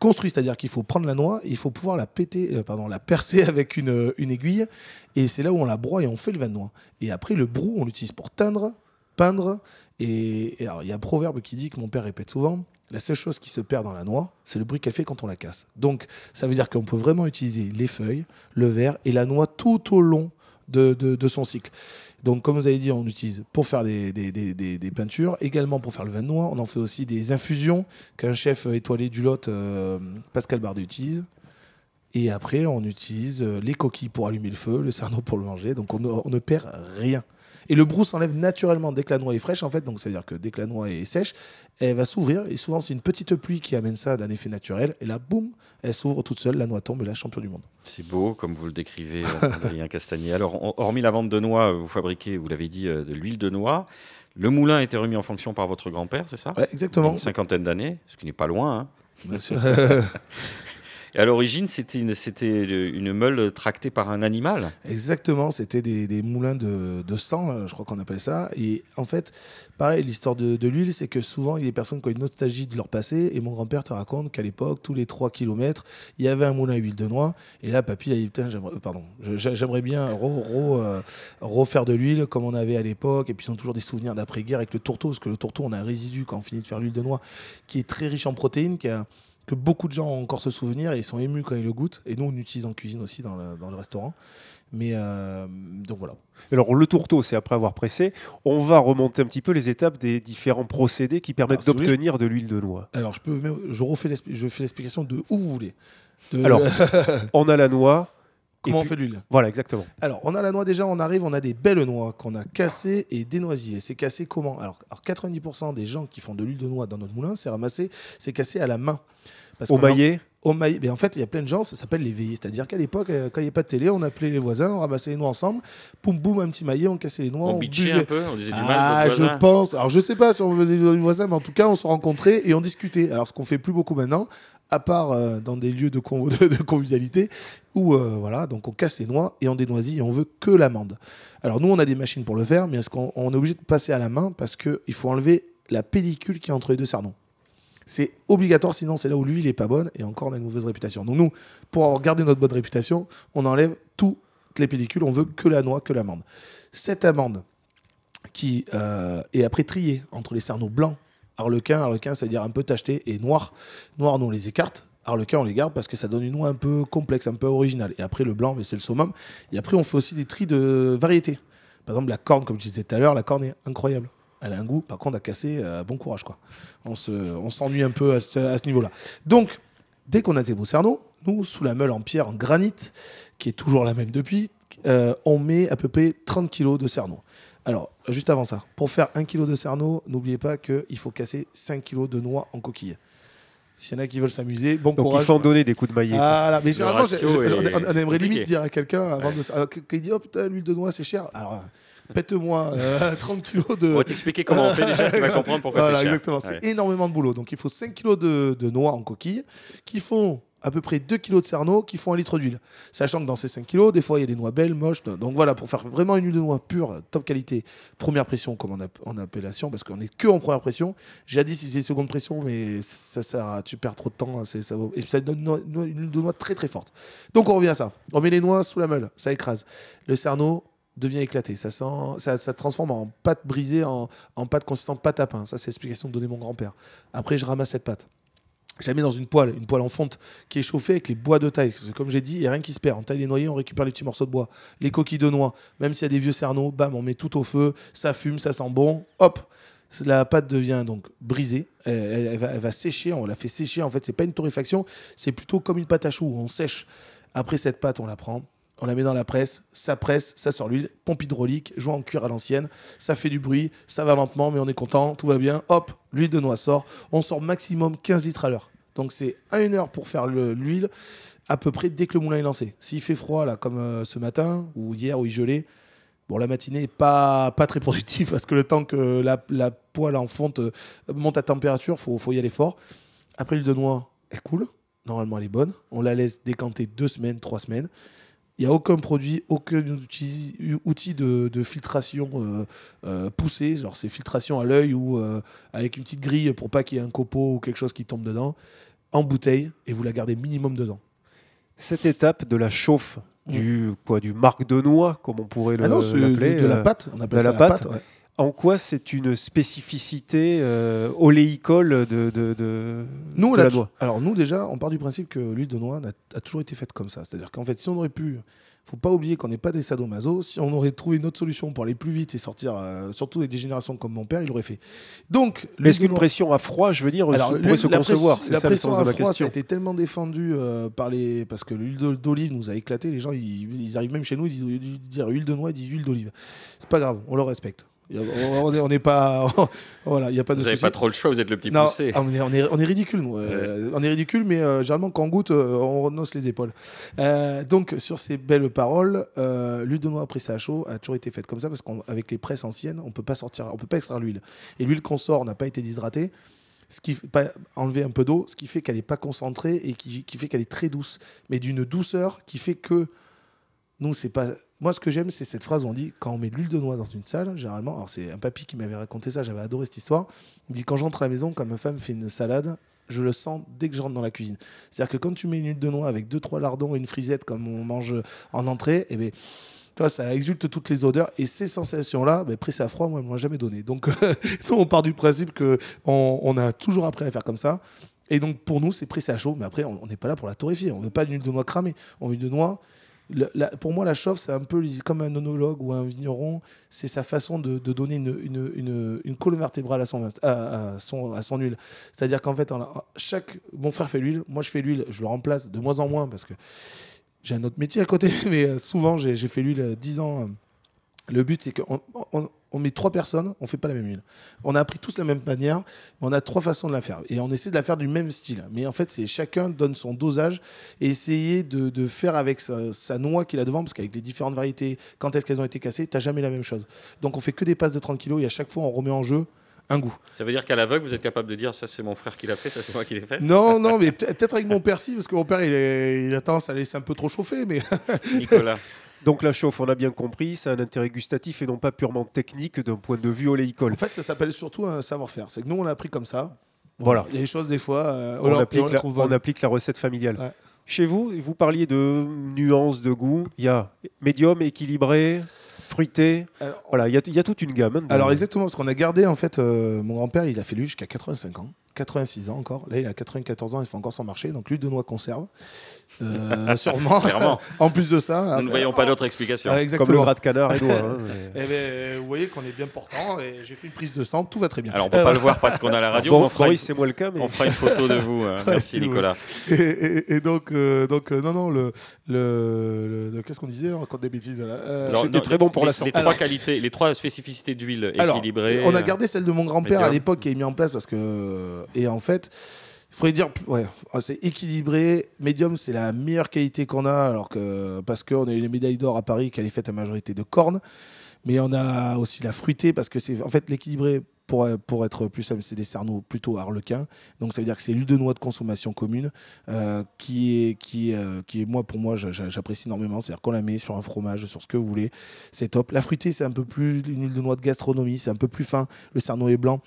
construite, c'est-à-dire qu'il faut prendre la noix, il faut pouvoir la péter, euh, pardon, la percer avec une, une aiguille, et c'est là où on la broie et on fait le vin de noix. Et après, le brou, on l'utilise pour teindre, peindre, et, et alors il y a un proverbe qui dit que mon père répète souvent. La seule chose qui se perd dans la noix, c'est le bruit qu'elle fait quand on la casse. Donc, ça veut dire qu'on peut vraiment utiliser les feuilles, le verre et la noix tout au long de, son cycle. Donc, comme vous avez dit, on utilise pour faire des, peintures, également pour faire le vin de noix. On en fait aussi des infusions qu'un chef étoilé du Lot, euh, Pascal Bardet, utilise. Et après, on utilise euh, les coquilles pour allumer le feu, le cerneau pour le manger. Donc, on ne perd rien. Et le brou s'enlève naturellement dès que la noix est fraîche, en fait. Donc, ça veut dire que dès que la noix est sèche, elle va s'ouvrir. Et souvent, c'est une petite pluie qui amène ça d'un effet naturel. Et là, boum, elle s'ouvre toute seule, la noix tombe, et là, champion du monde. C'est beau, comme vous le décrivez, euh, Adrien Castagnier. Alors, hormis la vente de noix, vous fabriquez, vous l'avez dit, euh, de l'huile de noix. Le moulin a été remis en fonction par votre grand-père, c'est ça? Ouais, exactement. Une cinquantaine d'années, ce qui n'est pas loin. hein. Bien sûr. À l'origine, c'était une, meule tractée par un animal. Exactement, c'était des, moulins de, sang, euh, je crois qu'on appelle ça. Et en fait, pareil, l'histoire de, l'huile, c'est que souvent, il y a des personnes qui ont une nostalgie de leur passé. Et mon grand-père te raconte qu'à l'époque, tous les 3 km, il y avait un moulin à huile de noix. Et là, papy, il a dit j'aimerais, euh, pardon, j'aimerais bien euh, refaire de l'huile comme on avait à l'époque. Et puis, ils ont toujours des souvenirs d'après-guerre avec le tourteau, parce que le tourteau, on a un résidu quand on finit de faire l'huile de noix qui est très riche en protéines, que beaucoup de gens ont encore ce souvenir et ils sont émus quand ils le goûtent. Et nous, on l'utilise en cuisine aussi dans le, dans le restaurant. Mais euh, donc voilà. Alors le tourteau, c'est après avoir pressé. On va remonter un petit peu les étapes des différents procédés qui permettent d'obtenir de l'huile de noix. Alors, je, peux, je, refais je fais l'explication de où vous voulez. De- Alors, On a la noix. Comment on fait l'huile? Voilà, exactement. Alors, on a la noix déjà, on arrive, on a des belles noix qu'on a cassées et dénoisillées. C'est cassé comment? Alors, alors, 90% des gens qui font de l'huile de noix dans notre moulin, c'est ramassé, c'est cassé à la main. Parce Au maillet, Au maillet. Mais en fait, il y a plein de gens, ça s'appelle les veillées. C'est-à-dire qu'à l'époque, euh, quand il n'y avait pas de télé, on appelait les voisins, on ramassait les noix ensemble, boum boum, un petit maillet, on cassait les noix. On on bitchait buvait. un peu, on disait du mal. Ah, je pense. Alors, je sais pas si on venait du voisin, mais en tout cas, on se rencontrait et on discutait. Alors, ce qu'on fait plus beaucoup maintenant, à part euh, dans des lieux de, convivialité, où euh, voilà, donc on casse les noix et on dénoisit et on veut que l'amande. Alors, nous, on a des machines pour le faire, mais est-ce qu'on on est obligé de passer à la main parce qu'il faut enlever la pellicule qui est entre les deux cernons. C'est obligatoire, sinon c'est là où l'huile n'est pas bonne et encore on a une mauvaise réputation. Donc nous, pour garder notre bonne réputation, on enlève toutes les pellicules, on veut que la noix, que l'amande. Cette amande qui euh, est après triée entre les cerneaux blancs, harlequin, harlequin, c'est-à-dire un peu tacheté, et noir. Noir, nous on les écarte. Harlequin, on les garde parce que ça donne une noix un peu complexe, un peu originale. Et après, le blanc, mais c'est le summum. Et après, on fait aussi des tris de variété. Par exemple, la corne, comme je disais tout à l'heure, la corne est incroyable. Elle a un goût, par contre, à casser, euh, bon courage. quoi. On se- on s'ennuie un peu à ce, niveau-là. Donc, dès qu'on a beaux cerneaux, nous, sous la meule en pierre, en granit, qui est toujours la même depuis, euh, on met à peu près 30 kg de cerneaux. Alors, juste avant ça, pour faire 1 kg de cerneaux, n'oubliez pas qu'il faut casser 5 kg de noix en coquille. S'il y en a qui veulent s'amuser, bon donc il courage. faut en donner des coups de maillet. Ah là, mais généralement, je- je- on, on aimerait compliqué. limite dire à quelqu'un avant de qu'il dit oh putain l'huile de noix c'est cher. Alors pète-moi euh, 30 kilos de. On va t'expliquer comment on fait déjà, tu vas comprendre pourquoi Voilà, c'est cher. exactement. Ouais. C'est énormément de boulot. Donc il faut 5 kilos de, de noix en coquille qui font à peu près 2 kilos de cerneau qui font un litre d'huile. Sachant que dans ces 5 kilos, des fois il y a des noix belles, moches. Donc voilà, pour faire vraiment une huile de noix pure, top qualité, première pression comme en appellation, parce qu'on est que en première pression. Jadis il faisait seconde pression, mais ça sert tu perds trop de temps. hein, Ça, et ça donne une, huile de noix très très forte. Donc on revient à ça. On met les noix sous la meule, ça écrase. Le cerneau devient éclaté. Ça, sent, ça, transforme en pâte brisée, en, en pâte consistante pâte à pain. Ça, c'est l'explication que donnait mon grand-père. Après, je ramasse cette pâte. Je la mets dans une poêle, une poêle en fonte qui est chauffée avec les bois de taille. Comme j'ai dit, il n'y a rien qui se perd. On taille les noyers, on récupère les petits morceaux de bois, les coquilles de noix. Même s'il y a des vieux cerneaux, bam, on met tout au feu, ça fume, ça sent bon. Hop, la pâte devient donc brisée. Elle va sécher. On la fait sécher. En fait, c'est pas une torréfaction, c'est plutôt comme une pâte à choux. On sèche. Après cette pâte, on la prend. On la met dans la presse, ça presse, ça sort l'huile, pompe hydraulique, joint en cuir à l'ancienne, ça fait du bruit, ça va lentement, mais on est content, tout va bien. Hop, l'huile de noix sort. On sort maximum 15 litres à l'heure. Donc c'est à une heure pour faire le- l'huile, à peu près dès que le moulin est lancé. S'il fait froid, là, comme euh, ce matin, ou hier, où il gelait, bon, la matinée n'est pas, très productive, parce que le temps que la, la poêle en fonte euh, monte à température, il faut, faut y aller fort. Après, l'huile de noix, elle coule. Normalement, elle est bonne. On la laisse décanter deux semaines, trois semaines. Il n'y a aucun produit, aucun outil, outil de, de filtration euh, euh, poussé. Genre, c'est filtration à l'œil ou euh, avec une petite grille pour pas qu'il y ait un copeau ou quelque chose qui tombe dedans. En bouteille, et vous la gardez minimum deux ans. Cette étape de la chauffe, du, quoi, du marc de noix, comme on pourrait le- ah l'appeler. de, de la euh, pâte. On appelle de ça la la pâte. pâte. ouais. En quoi c'est une spécificité euh, oléicole de, de, de, Nous, de la noix alors nous déjà, on part du principe que l'huile de noix a, a toujours été faite comme ça. C'est-à-dire qu'en fait, si on aurait pu, faut pas oublier qu'on n'est pas des sadomaso. Si on aurait trouvé une autre solution pour aller plus vite et sortir, euh, surtout des générations comme mon père, il l'aurait fait. Donc, Mais est-ce qu'une noix- pression à froid, je veux dire, alors, pourrait se concevoir La ça pression à froid, ça a été tellement défendu euh, par les parce que l'huile d'o- d'olive nous a éclaté. Les gens, ils, ils arrivent même chez nous, ils disent huile de noix, ils disent huile d'olive. C'est pas grave, on le respecte. On n'est pas, voilà, il y a pas de Vous n'avez pas trop le choix, vous êtes le petit Non, poussé. ah, on, est, on, est, on est ridicule, nous. Euh, on est ridicule, mais euh, généralement, quand on goûte, euh, on renonce les épaules. Euh, donc, sur ces belles paroles, l'huile de noix pressée à chaud a toujours été faite comme ça, parce qu'avec les presses anciennes, on peut pas sortir, on peut pas extraire l'huile. Et l'huile qu'on sort n'a pas été déshydratée, ce qui fait pas enlever un peu d'eau, ce qui fait qu'elle n'est pas concentrée et qui, qui fait qu'elle est très douce, mais d'une douceur qui fait que nous, c'est pas. Moi, ce que j'aime, c'est cette phrase on dit quand on met de l'huile de noix dans une salle, généralement, alors c'est un papy qui m'avait raconté ça, j'avais adoré cette histoire. Il dit quand j'entre à la maison, quand ma femme fait une salade, je le sens dès que je rentre dans la cuisine. C'est-à-dire que quand tu mets une huile de noix avec deux trois lardons et une frisette comme on mange en entrée, et ben toi, ça exulte toutes les odeurs et ces sensations-là, ben, à froid, moi, elles m'ont jamais donné. Donc, on part du principe que on, a toujours appris à faire comme ça. Et donc, pour nous, c'est pressé à chaud, mais après, on n'est pas là pour la torréfier. On veut pas d'une huile de noix cramée. On veut une de noix. Pour moi, la chauffe, c'est un peu comme un onologue ou un vigneron. C'est sa façon de, donner une, colonne vertébrale à son, à, son, à son huile. C'est-à-dire qu'en fait, chaque, mon frère fait l'huile, moi je fais l'huile, je le remplace de moins en moins parce que j'ai un autre métier à côté, mais euh, souvent j'ai fait l'huile euh, 10 ans. euh. Le but, c'est qu'on on, on met trois personnes, on fait pas la même huile. On a appris tous la même manière, mais on a trois façons de la faire. Et on essaie de la faire du même style. Mais en fait, c'est chacun donne son dosage et essayer de, de faire avec sa, sa noix qu'il a devant, parce qu'avec les différentes variétés, quand est-ce qu'elles ont été cassées, t'as jamais la même chose. Donc on fait que des passes de 30 kilos et à chaque fois, on remet en jeu un goût. Ça veut dire qu'à l'aveugle, vous êtes capable de dire ça c'est mon frère qui l'a fait, ça c'est moi qui l'ai fait? Non, non, mais peut- peut-être avec mon père, si, parce que mon père, il, est- il a tendance à laisser un peu trop chauffer, mais Nicolas. Donc la chauffe, on a bien compris, c'est un intérêt gustatif et non pas purement technique d'un point de vue oléicole. en fait, ça s'appelle surtout un savoir-faire. C'est que nous, on a appris comme ça. Voilà. Il y a des choses, des fois, euh, On, on, applique on la, on applique la recette familiale. Ouais. Chez vous, vous parliez de nuances de goût. Il y a médium, équilibré, fruité. Alors, Voilà, il y a, il y a toute une gamme. hein, Alors exactement, parce qu'on a gardé en fait, euh, mon grand-père, il a fait lui jusqu'à 85 ans, 86 ans encore. Là, il a 94 ans, il fait encore son marché, donc l'huile de noix conserve, Euh, sûrement. Clairement. en plus de ça, Nous ne voyons pas d'autre explication. Ah, Comme le gras de canard et doigts. hein, mais- Eh ben, vous voyez qu'on est bien portant et j'ai fait une prise de sang, tout va très bien. Alors on peut Euh, pas le voir parce qu'on a la radio, Bon, on fera, une, c'est moi le cas, mais on fera une photo de vous. hein. Merci si vous Nicolas. et, et- et donc, euh, donc euh, non, non, le, le, le- qu'est-ce qu'on disait? On raconte des bêtises là. Euh, c'était très bon pour les, la santé. Les trois qualités, les trois spécificités d'huile équilibrée. On a euh, gardé celle de mon grand-père à l'époque qui est mis en place parce que. Et en fait, il faudrait dire. Ouais, c'est équilibré. Medium, c'est la meilleure qualité qu'on a. Alors que. Parce qu'on a eu les médailles d'or à Paris qui est faite à majorité de cornes. Mais on a aussi la fruitée parce que c'est. En fait, l'équilibré. Pour, pour être plus simple, c'est des cerneaux plutôt harlequins. Donc ça veut dire que c'est l'huile de noix de consommation commune euh, qui, est, qui, euh, qui est, moi, pour moi, j'a- j'a- j'apprécie énormément. C'est-à-dire qu'on la met sur un fromage, sur ce que vous voulez. C'est top. La fruitée, c'est un peu plus une huile de noix de gastronomie. C'est un peu plus fin. Le cerneau est blanc.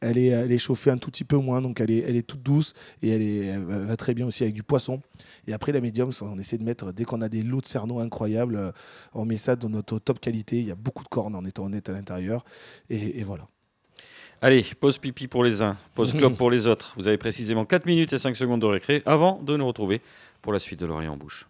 Elle est, elle est chauffée un tout petit peu moins, donc elle est, elle est toute douce et elle, est, elle va très bien aussi avec du poisson. Et après, la médium, on essaie de mettre, dès qu'on a des lots de cerneau incroyables, euh, on met ça dans notre top qualité. Il y a beaucoup de cornes en étant honnête à l'intérieur. Et, et voilà. Allez, pause pipi pour les uns, pause clope pour les autres. Vous avez précisément 4 minutes et 5 secondes de récré avant de nous retrouver pour la suite de l'Orient en bouche.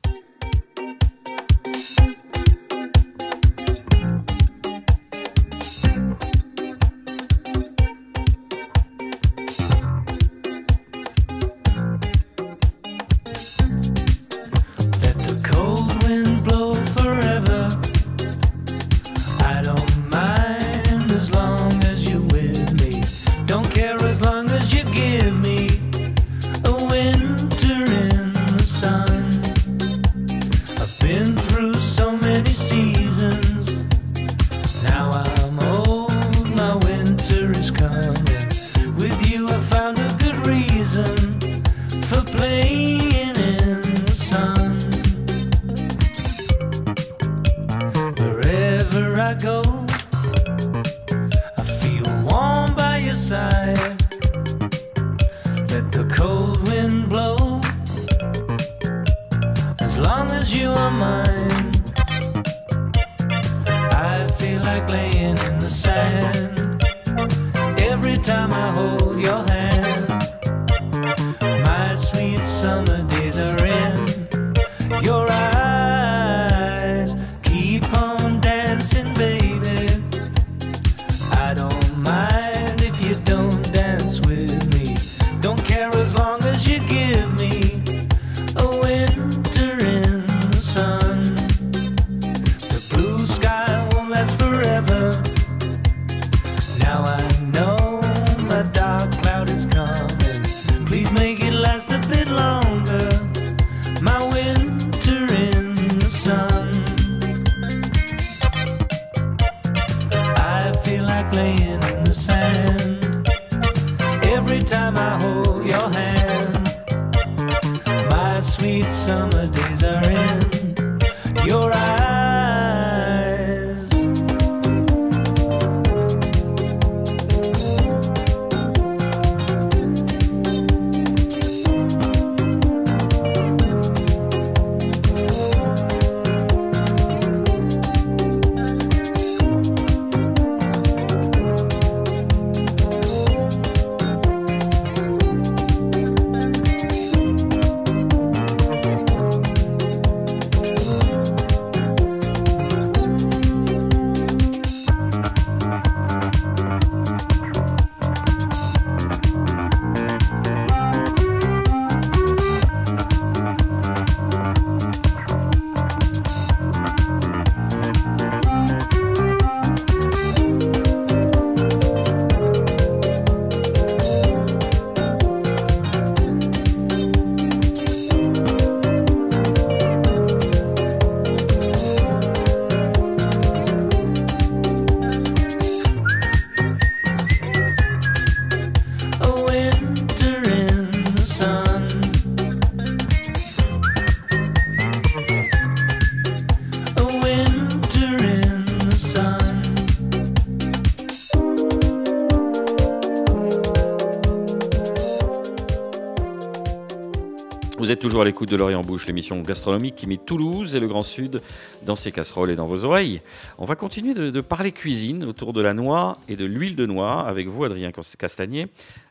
Toujours à l'écoute de l'Orient Bouche, l'émission gastronomique qui met Toulouse et le Grand Sud dans ses casseroles et dans vos oreilles. On va continuer de, parler cuisine autour de la noix et de l'huile de noix avec vous, Adrien Castagnier.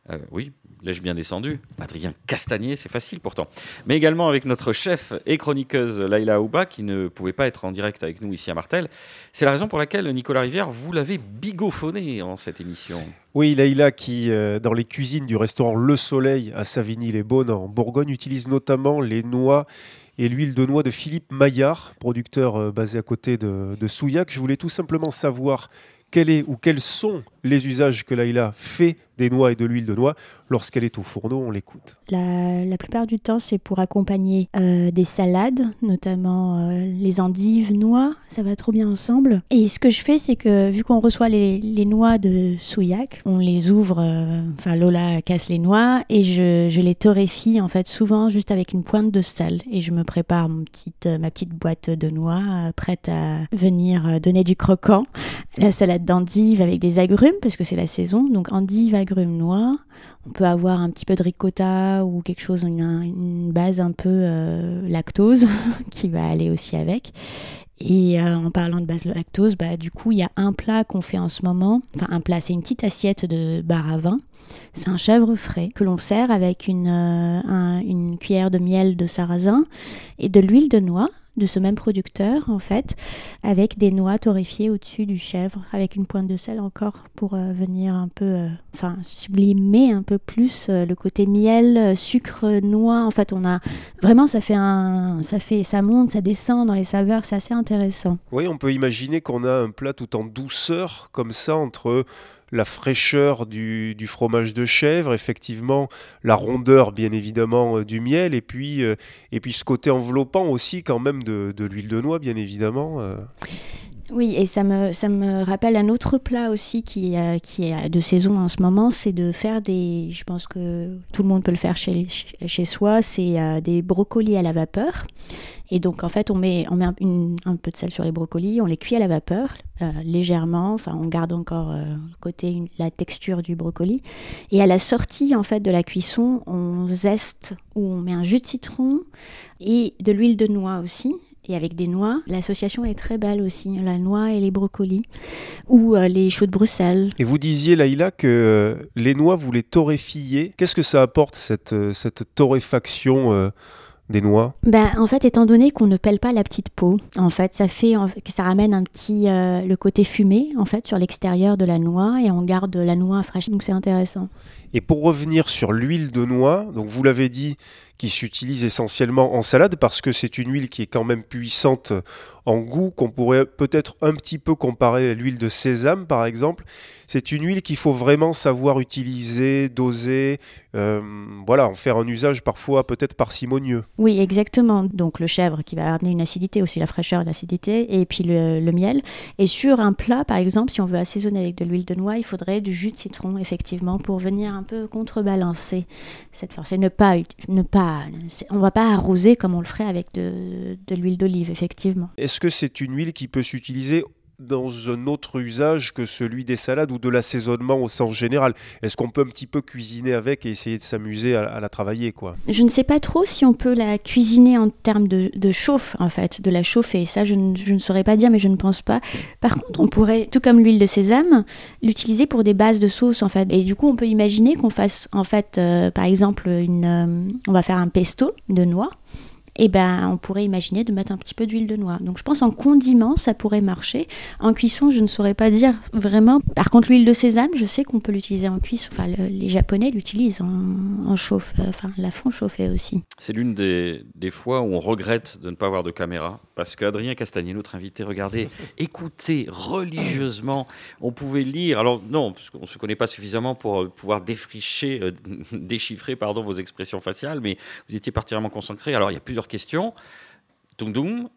Euh, oui, l'ai-je bien descendu? Adrien Castagnier, c'est facile pourtant. Mais également avec notre chef et chroniqueuse Laila Aouba qui ne pouvait pas être en direct avec nous ici à Martel. C'est la raison pour laquelle Nicolas Rivière, vous l'avez bigophoné en cette émission. Oui, Laïla, qui, euh, dans les cuisines du restaurant Le Soleil à Savigny-les-Beaunes en Bourgogne, utilise notamment les noix et l'huile de noix de Philippe Maillard, producteur euh, basé à côté de, de Souillac. Je voulais tout simplement savoir quel est ou quels sont les usages que Laïla fait des noix et de l'huile de noix lorsqu'elle est au fourneau. On l'écoute. La, la plupart du temps, c'est pour accompagner euh, des salades, notamment euh, les endives, noix, ça va trop bien ensemble. Et ce que je fais, c'est que vu qu'on reçoit les, les noix de Souillac, on les ouvre, euh, enfin Lola casse les noix et je, je les torréfie en fait souvent juste avec une pointe de sel. Et je me prépare mon petite, ma petite boîte de noix prête à venir donner du croquant. La salade d'endives avec des agrumes, parce que c'est la saison, donc endives, agrumes, noix. On peut avoir un petit peu de ricotta ou quelque chose, une, base un peu euh, lactose qui va aller aussi avec. Et euh, en parlant de base lactose, bah, du coup, il y a un plat qu'on fait en ce moment. Enfin, un plat, c'est une petite assiette de bar à vin. C'est un chèvre frais que l'on sert avec une, euh, un- une cuillère de miel de sarrasin et de l'huile de noix de ce même producteur, en fait, avec des noix torréfiées au-dessus du chèvre, avec une pointe de sel encore pour euh, venir un peu, euh, enfin, sublimer un peu plus euh, le côté miel, sucre, noix. En fait, on a vraiment, ça fait un, ça fait, ça monte, ça descend dans les saveurs, c'est assez intéressant. Oui, on peut imaginer qu'on a un plat tout en douceur, comme ça, entre la fraîcheur du, du fromage de chèvre, effectivement, la rondeur, bien évidemment, euh, du miel, et puis, euh, et puis ce côté enveloppant aussi, quand même, de, de l'huile de noix, bien évidemment. Euh. Oui, et ça me, ça me rappelle un autre plat aussi qui, euh, qui est de saison en ce moment, c'est de faire des, je pense que tout le monde peut le faire chez, chez soi, c'est euh, des brocolis à la vapeur. Et donc en fait, on met, on met un, un peu de sel sur les brocolis, on les cuit à la vapeur euh, légèrement, enfin on garde encore euh, le côté, la texture du brocoli. Et à la sortie en fait de la cuisson, on zeste ou on met un jus de citron et de l'huile de noix aussi. Et avec des noix, l'association est très belle aussi, la noix et les brocolis, ou euh, les choux de Bruxelles. Et vous disiez, Laïla, que euh, les noix, vous les torréfiez. Qu'est-ce que ça apporte, cette, euh, cette torréfaction euh, des noix? Ben, en fait, étant donné qu'on ne pèle pas la petite peau, en fait, ça fait que ça ramène un petit euh, le côté fumé en fait sur l'extérieur de la noix et on garde la noix fraîche. Donc c'est intéressant. Et pour revenir sur l'huile de noix, donc vous l'avez dit, qui s'utilise essentiellement en salade parce que c'est une huile qui est quand même puissante en goût, qu'on pourrait peut-être un petit peu comparer à l'huile de sésame par exemple. C'est une huile qu'il faut vraiment savoir utiliser, doser, euh, voilà, en faire un usage parfois peut-être parcimonieux. Oui, exactement. Donc le chèvre qui va amener une acidité aussi, la fraîcheur et l'acidité, et puis le, le miel. Et sur un plat, par exemple, si on veut assaisonner avec de l'huile de noix, il faudrait du jus de citron, effectivement, pour venir un peu contrebalancer cette force. Et ne pas, ne pas, on va pas arroser comme on le ferait avec de, de l'huile d'olive, effectivement. Est-ce que c'est une huile qui peut s'utiliser dans un autre usage que celui des salades ou de l'assaisonnement au sens général Est-ce qu'on peut un petit peu cuisiner avec et essayer de s'amuser à, la travailler quoi? Je ne sais pas trop si on peut la cuisiner en termes de, chauffe, en fait, de la chauffer. Ça, je ne, je ne saurais pas dire, mais je ne pense pas. Par contre, on pourrait, tout comme l'huile de sésame, l'utiliser pour des bases de sauce, en fait. Et du coup, on peut imaginer qu'on fasse, en fait, euh, par exemple, une, euh, on va faire un pesto de noix. Et ben, on pourrait imaginer de mettre un petit peu d'huile de noix. Donc, je pense en condiment, ça pourrait marcher. En cuisson, je ne saurais pas dire vraiment. Par contre, l'huile de sésame, je sais qu'on peut l'utiliser en cuisson. Enfin, le- les Japonais l'utilisent en, en chauffe, euh, enfin, la font chauffer aussi. C'est l'une des, des fois où on regrette de ne pas avoir de caméra, parce qu'Adrien Castagnier, notre invité, regardez, écoutez religieusement. On pouvait lire, alors non, qu'on ne se connaît pas suffisamment pour euh, pouvoir défricher, euh, déchiffrer pardon, vos expressions faciales, mais vous étiez particulièrement concentré. Alors il y a plusieurs questions.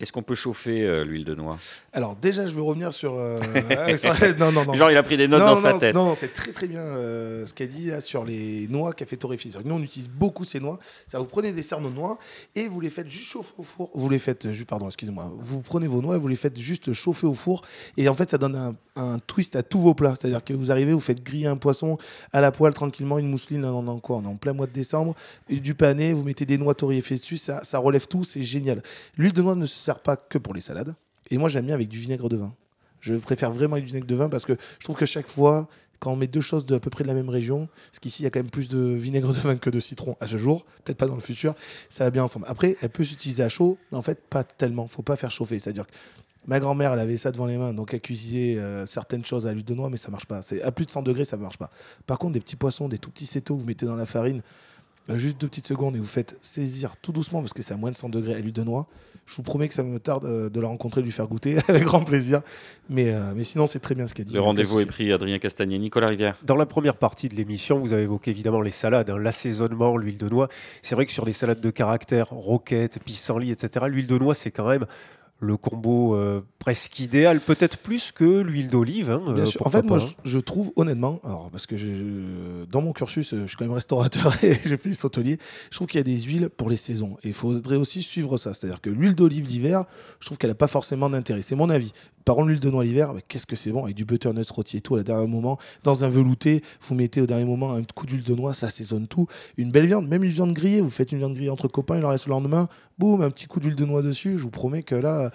Est-ce qu'on peut chauffer euh, l'huile de noix? Alors déjà, je veux revenir sur. euh, non, non, non. Genre, il a pris des notes non, dans non, sa tête. Non, non, c'est très très bien euh, ce qu'elle dit là, sur les noix qu'elle fait torréfier. Nous, on utilise beaucoup ces noix. Ça, vous prenez des cerneaux de noix et vous les faites juste chauffer au four. Vous les faites, juste, pardon, excusez-moi. Vous prenez vos noix et vous les faites juste chauffer au four. Et en fait, ça donne un, un twist à tous vos plats. C'est-à-dire que vous arrivez, vous faites griller un poisson à la poêle tranquillement, une mousseline, là, on est en quoi? On est en plein mois de décembre. Du pané, vous mettez des noix torréfiées dessus, ça, ça relève tout, c'est génial. L'huile de noix ne se sert pas que pour les salades. Et moi, j'aime bien avec du vinaigre de vin. Je préfère vraiment avec du vinaigre de vin parce que je trouve que chaque fois, quand on met deux choses de à peu près de la même région, parce qu'ici il y a quand même plus de vinaigre de vin que de citron à ce jour, peut-être pas dans le futur, ça va bien ensemble. Après, elle peut s'utiliser à chaud, mais en fait pas tellement. Faut pas faire chauffer. C'est-à-dire que ma grand-mère, elle avait ça devant les mains, donc elle cuisait euh, certaines choses à l'huile de noix, mais ça marche pas. À plus de 100 degrés, ça marche pas. Par contre, des petits poissons, des tout petits cétos, vous mettez dans la farine. Euh, Juste deux petites secondes et vous faites saisir tout doucement parce que c'est à moins de 100 degrés à l'huile de noix. Je vous promets que ça me tarde euh, de la rencontrer, de lui faire goûter avec grand plaisir. Mais, euh, mais sinon, c'est très bien ce qu'elle dit. Le rendez-vous est pris, Adrien Castagnier. Nicolas Rivière. Dans la première partie de l'émission, vous avez évoqué évidemment les salades, hein, l'assaisonnement, l'huile de noix. C'est vrai que sur des salades de caractère, roquettes, pissenlit, etc., l'huile de noix, c'est quand même le combo euh, presque idéal, peut-être plus que l'huile d'olive. hein, Bien euh, sûr. En fait, moi, je, hein. je trouve honnêtement, alors parce que je, dans mon cursus, je suis quand même restaurateur et j'ai fait les hôtelier, je trouve qu'il y a des huiles pour les saisons. Et il faudrait aussi suivre ça. C'est-à-dire que l'huile d'olive l'hiver, je trouve qu'elle n'a pas forcément d'intérêt. C'est mon avis. Par contre, l'huile de noix l'hiver, qu'est-ce que c'est bon Avec du butternut rôti et tout, à la dernier moment, dans un velouté, vous mettez au dernier moment un coup d'huile de noix, ça assaisonne tout. Une belle viande, même une viande grillée, vous faites une viande grillée entre copains, il en reste le lendemain, boum, un petit coup d'huile de noix dessus. Je vous promets que là,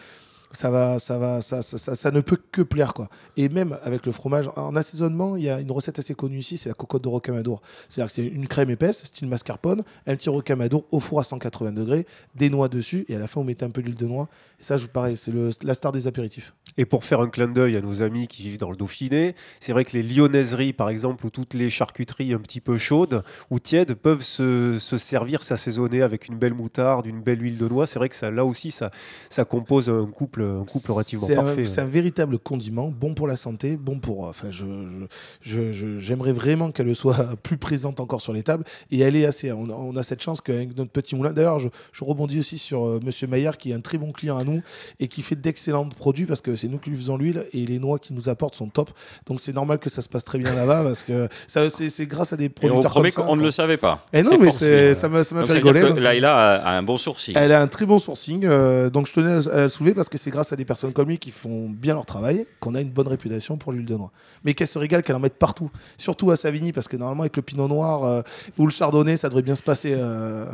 ça va, ça va, ça, ça, ça- ne peut que plaire quoi. Et même avec le fromage, en assaisonnement, il y a une recette assez connue ici, c'est la cocotte de rocamadour. C'est-à-dire que c'est une crème épaisse, style mascarpone, un petit rocamadour au four à 180 degrés, des noix dessus, et à la fin, vous mettez un peu d'huile de noix. Et ça, je pareil, c'est la star des apéritifs. Et pour faire un clin d'œil à nos amis qui vivent dans le Dauphiné, c'est vrai que les lyonnaiseries, par exemple, ou toutes les charcuteries un petit peu chaudes ou tièdes peuvent se, se servir, s'assaisonner avec une belle moutarde, une belle huile de noix. C'est vrai que là aussi, ça compose un couple un couple relativement C'est un- parfait. C'est un, véritable condiment, bon pour la santé, bon pour. Enfin, je, je- je- je- j'aimerais vraiment qu'elle soit plus présente encore sur les tables. Et elle est assez. On a, on a cette chance qu'avec notre petit moulin. D'ailleurs, je, je rebondis aussi sur euh, Monsieur Maillard, qui est un très bon client à nous et qui fait d'excellents produits parce que c'est nous qui lui faisons l'huile et les noix qu'il nous apporte sont top. Donc c'est normal que ça se passe très bien là-bas parce que ça, c'est, c'est grâce à des Et on producteurs promet comme ça. qu'on ne le savait pas. Et non, C'est mais ça m'a, ça m'a Donc, fait rigoler. Laïla a, a un bon sourcil. elle a un très bon sourcing, euh, donc je tenais à, à la soulever parce que c'est grâce à des personnes comme lui qui font bien leur travail qu'on a une bonne réputation pour l'huile de noix. Mais qu'elle se régale, qu'elle en mette partout, surtout à Savigny parce que normalement avec le pinot noir euh, ou le chardonnay, ça devrait bien se passer. euh.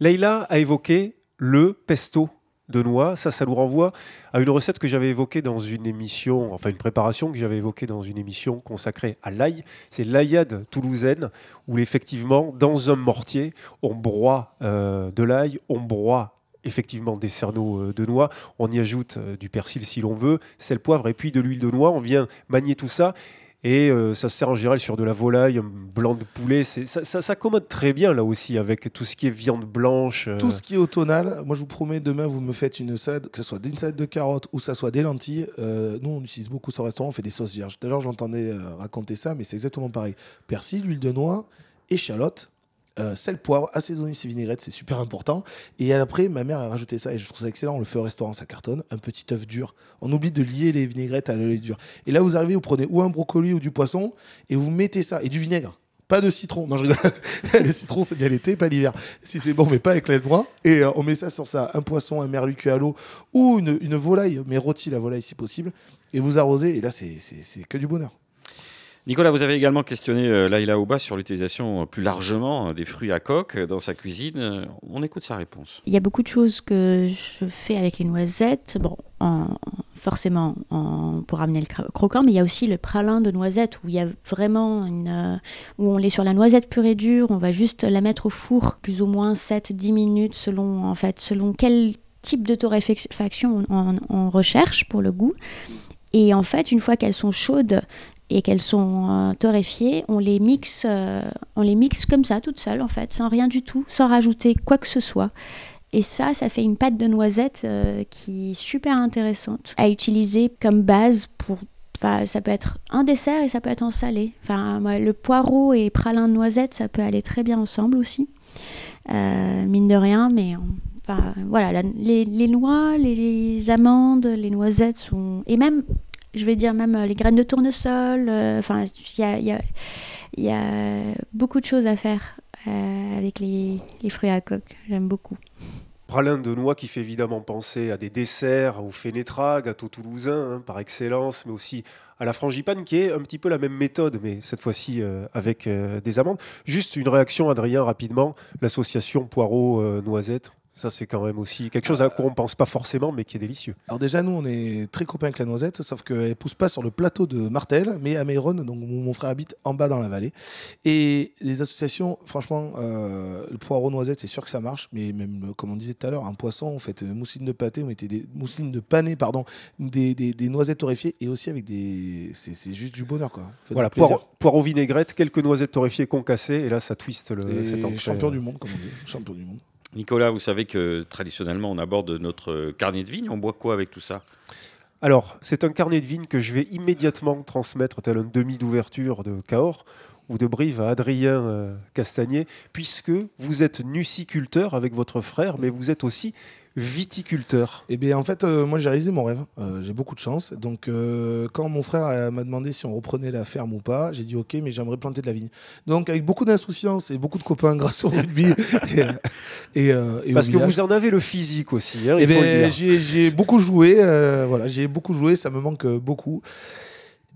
Leïla a évoqué le pesto de noix. Ça, ça nous renvoie à une recette que j'avais évoquée dans une émission, enfin une préparation que j'avais évoquée dans une émission consacrée à l'ail. C'est l'aillade toulousaine, où effectivement, dans un mortier, on broie euh, de l'ail, on broie effectivement des cerneaux euh, de noix, on y ajoute euh, du persil si l'on veut, sel, poivre et puis de l'huile de noix. On vient manier tout ça. Et euh, ça se sert en général sur de la volaille, blanc de poulet. Ça, ça s'accommode très bien là aussi avec tout ce qui est viande blanche. Tout ce qui est automnal, moi je vous promets, demain vous me faites une salade, que ce soit une salade de carottes ou que ce soit des lentilles. Nous on utilise beaucoup ça au restaurant, on fait des sauces vierges. D'ailleurs j'entendais raconter ça, mais c'est exactement pareil. Persil, huile de noix, échalote, euh, sel, poivre, assaisonner ses vinaigrettes, c'est super important. Et après, ma mère a rajouté ça et je trouve ça excellent. On le fait au restaurant, ça cartonne. Un petit œuf dur. On oublie de lier les vinaigrettes à l'œuf dur. Et là, vous arrivez, vous prenez ou un brocoli ou du poisson et vous mettez ça et du vinaigre. Pas de citron. Non, je rigole. le citron, c'est bien l'été, pas l'hiver. Si c'est bon, mais pas avec l'aide bras. Et euh, on met ça sur ça. Un poisson, un merlu cuit à l'eau ou une, volaille, mais rôti la volaille si possible. Et vous arrosez. Et là, c'est que du bonheur. Nicolas, vous avez également questionné euh, Laïla Ouba sur l'utilisation euh, plus largement euh, des fruits à coque dans sa cuisine. On écoute sa réponse. Il y a beaucoup de choses que je fais avec les noisettes. Bon, en- forcément en- pour amener le cro- croquant, mais il y a aussi le pralin de noisettes où il y a vraiment où on est sur la noisette pure et dure. On va juste la mettre au four plus ou moins 7-10 minutes selon, en fait, selon quel type de torréfaction on, on- on recherche pour le goût. Et en fait, une fois qu'elles sont chaudes et qu'elles sont euh, torréfiées, on les mixe, euh, on les mixe comme ça, toutes seules en fait, sans rien du tout, sans rajouter quoi que ce soit. Et ça, ça fait une pâte de noisette euh, qui est super intéressante à utiliser comme base pour. Enfin, ça peut être un dessert et ça peut être en salé. Enfin, le poireau et pralin de noisette, ça peut aller très bien ensemble aussi. Euh, mine de rien, mais enfin, voilà, les noix, les, les amandes, les noisettes sont. Et même, je vais dire, même euh, les graines de tournesol. euh, Enfin, il y a, beaucoup de choses à faire euh, avec les, fruits à coque. J'aime beaucoup. Pralin de noix qui fait évidemment penser à des desserts, au fénétra, gâteau toulousain hein, par excellence, mais aussi à la frangipane qui est un petit peu la même méthode, mais cette fois-ci avec des amandes. Juste une réaction, Adrien, rapidement. L'association poireau-noisette, ça c'est quand même aussi quelque chose à quoi on pense pas forcément, mais qui est délicieux. Alors déjà, nous, on est très copains avec la noisette, sauf qu'elle pousse pas sur le plateau de Martel, mais à Meyronne, donc mon, mon frère habite en bas dans la vallée. Et les associations, franchement, euh, le poireau noisette, c'est sûr que ça marche, mais même, comme on disait tout à l'heure, un poisson, vous faites euh, mousseline de pâté, vous mettez des mousselines de pané, pardon, des, des- des noisettes torréfiées, et aussi avec des... C'est c'est juste du bonheur, quoi. Faites Voilà, poireau, poireau vinaigrette, quelques noisettes torréfiées concassées, et là ça twiste le, Et cet champion du monde, comme on dit. Champion du monde. Nicolas, vous savez que traditionnellement, on aborde notre carnet de vigne. On boit quoi avec tout ça? Alors, c'est un carnet de vigne que je vais immédiatement transmettre, tel un demi d'ouverture de Cahors ou de Brive à Adrien euh, Castagnier, puisque vous êtes nuciculteur avec votre frère, mais vous êtes aussi viticulteur. Eh bien, en fait, euh, moi, j'ai réalisé mon rêve. Euh, j'ai beaucoup de chance. Donc, euh, quand mon frère m'a demandé si on reprenait la ferme ou pas, j'ai dit OK, mais j'aimerais planter de la vigne. Donc, avec beaucoup d'insouciance et beaucoup de copains grâce au rugby et, et, et au Parce que village. vous en avez le physique aussi, hein, Eh ben, j'ai beaucoup joué. voilà, j'ai beaucoup joué. Ça me manque beaucoup.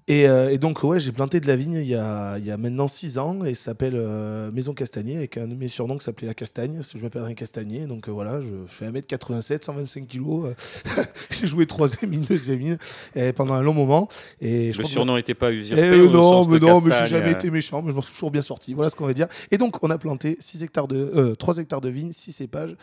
Et, euh, et donc, ouais, j'ai planté de la vigne il y a, il y a maintenant 6 ans et ça s'appelle euh, Maison Castagnier avec un de mes surnoms qui s'appelait La Castagne. parce que Je m'appelle un Castagnier. Donc, euh, voilà, je, je fais 1m87, 125 kg. j'ai joué troisième ligne, deuxième ligne et pendant un long moment. Et je Le surnom n'était pas eh usurpé au non, sens mais de non, mais j'ai jamais été méchant, mais je m'en suis toujours bien sorti. Voilà ce qu'on va dire. Et donc, on a planté 6 hectares de, euh, 3 hectares de vignes, 6 cépages.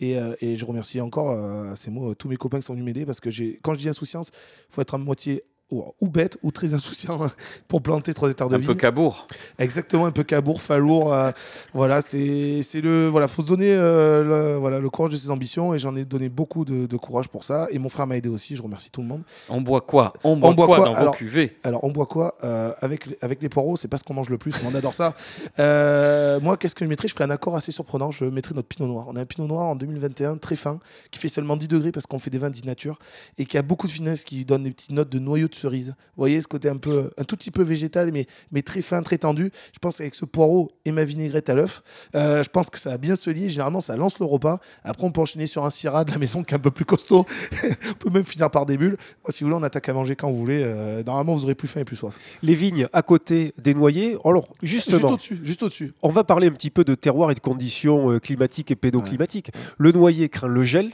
Et, et je remercie encore à ces mots tous mes copains qui sont venus m'aider parce que quand je dis insouciance, il faut être à moitié ou, ou bête ou très insouciant pour planter trois hectares de Un vignes. peu cabourg. Exactement, un peu cabourg, falourd. euh, voilà, c'est le voilà, faut se donner euh, le, voilà le courage de ses ambitions et j'en ai donné beaucoup de, de courage pour ça. Et mon frère m'a aidé aussi. Je remercie tout le monde. On boit quoi? On boit, boit quoi, quoi? dans Alors- vos cuvées? Alors, on boit quoi? Euh, avec, les- avec les poireaux, c'est pas ce qu'on mange le plus, on adore ça. Euh, moi, qu'est-ce que je mettrais? Je ferais un accord assez surprenant. Je mettrais notre pinot noir. On a un pinot noir en 2021 très fin, qui fait seulement 10 degrés parce qu'on fait des vins dits nature et qui a beaucoup de finesse, qui donne des petites notes de noyau de cerise. Vous voyez ce côté un peu, un tout petit peu végétal, mais, mais très fin, très tendu. Je pense qu'avec ce poireau et ma vinaigrette à l'œuf, euh, je pense que ça va bien se lier. Généralement, ça lance le repas. Après, on peut enchaîner sur un syrah de la maison qui est un peu plus costaud. on peut même finir par des bulles. Moi, si vous voulez, on attaque à manger quand vous voulez. Euh, normalement, vous aurez plus faim et plus soif. Les vignes à côté des noyers. Alors, Juste justement, au-dessus, juste au-dessus. on va parler un petit peu de terroir et de conditions euh, climatiques et pédoclimatiques. Le noyer craint le gel,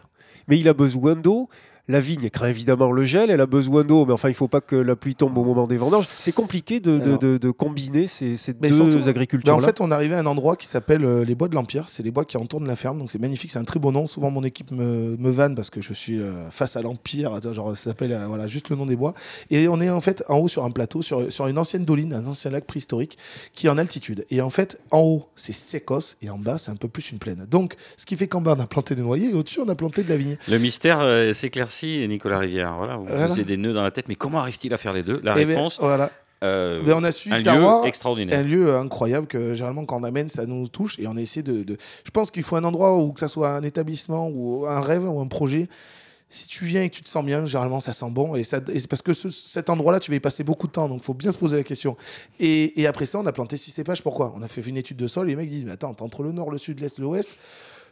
mais il a besoin d'eau. La vigne craint évidemment le gel, elle a besoin d'eau, mais enfin, il ne faut pas que la pluie tombe au moment des vendanges. C'est compliqué de, de- de- de combiner ces, ces Mais deux surtout- agricultures-là. en fait, on est arrivé à un endroit qui s'appelle euh, les Bois de l'Empire. C'est les bois qui entourent la ferme, donc c'est magnifique. C'est un très beau nom. Souvent, mon équipe me, me vanne parce que je suis euh, face à l'Empire. Genre, ça s'appelle euh, voilà juste le nom des bois. Et on est en fait en haut sur un plateau, sur, sur une ancienne doline, un ancien lac préhistorique qui est en altitude. Et en fait, en haut, c'est sécos et en bas, c'est un peu plus une plaine. Donc, ce qui fait qu'en bas, on a planté des noyers et au-dessus, on a planté de la vigne. Le mystère euh, s'éclaircit, Nicolas Rivière. Voilà, vous Voilà. faisiez des nœuds dans la tête, mais comment arrive-t-il à faire les deux? La Eh ben, réponse, voilà. euh, Ben, on a su un le lieu extraordinaire. un lieu incroyable que généralement quand on amène ça nous touche et on essaie de, de- je pense qu'il faut un endroit où que ça soit un établissement ou un rêve ou un projet si tu viens et que tu te sens bien généralement ça sent bon et, ça, et c'est parce que ce- cet endroit là tu vas y passer beaucoup de temps donc il faut bien se poser la question et, et après ça on a planté six cépages pourquoi? On a fait une étude de sol et les mecs disent mais attends entre le nord le sud l'est l'ouest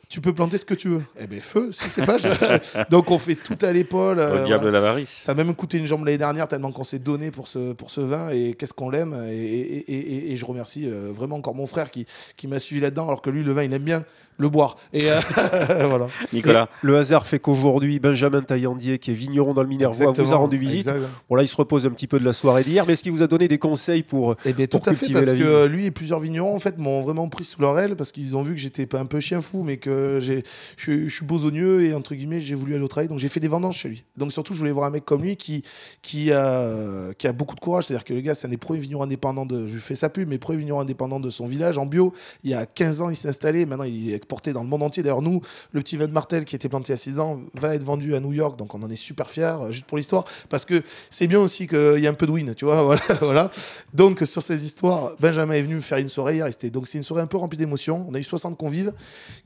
tu peux planter ce que tu veux eh ben feu six cépages donc on fait tout à l'épaule Au euh, diable voilà. l'avarice. Ça a même coûté une jambe l'année dernière tellement qu'on s'est donné pour ce, pour ce vin et qu'est-ce qu'on l'aime. Et, et- et- je remercie euh, vraiment encore mon frère qui, qui m'a suivi là-dedans alors que lui, le vin, il aime bien le boire. Et euh, voilà. Nicolas, Le hasard fait qu'aujourd'hui, Benjamin Taillandier, qui est vigneron dans le Minervois, vous a rendu visite. Bon, là, il se repose un petit peu de la soirée d'hier, mais est-ce qu'il vous a donné des conseils pour. Eh bien, tout pour à fait, parce que lui et plusieurs vignerons, en fait, m'ont vraiment pris sous leur aile parce qu'ils ont vu que j'étais pas un peu chien fou, mais que j'ai, je, suis- besogneux et entre guillemets, j'ai voulu aller au travail. Donc, j'ai fait des vendanges chez lui. Donc, surtout, je voulais voir un mec comme lui qui, qui, a, qui a beaucoup de courage. C'est-à-dire que le gars, c'est un des premiers vignerons indépendants de. Je fais sa pub, mais premier vigneron indépendant de son village en bio. Il y a 15 ans, il s'est installé. Maintenant, il est exporté dans le monde entier. D'ailleurs, nous, le petit vin de Martel qui était planté à 6 ans va être vendu à New York. Donc, on en est super fiers, euh, juste pour l'histoire. Parce que c'est bien aussi qu'il y a un peu de win, tu vois. Voilà. voilà. Donc, sur ces histoires, Benjamin est venu me faire une soirée hier. Donc, c'est une soirée un peu remplie d'émotions. On a eu 60 convives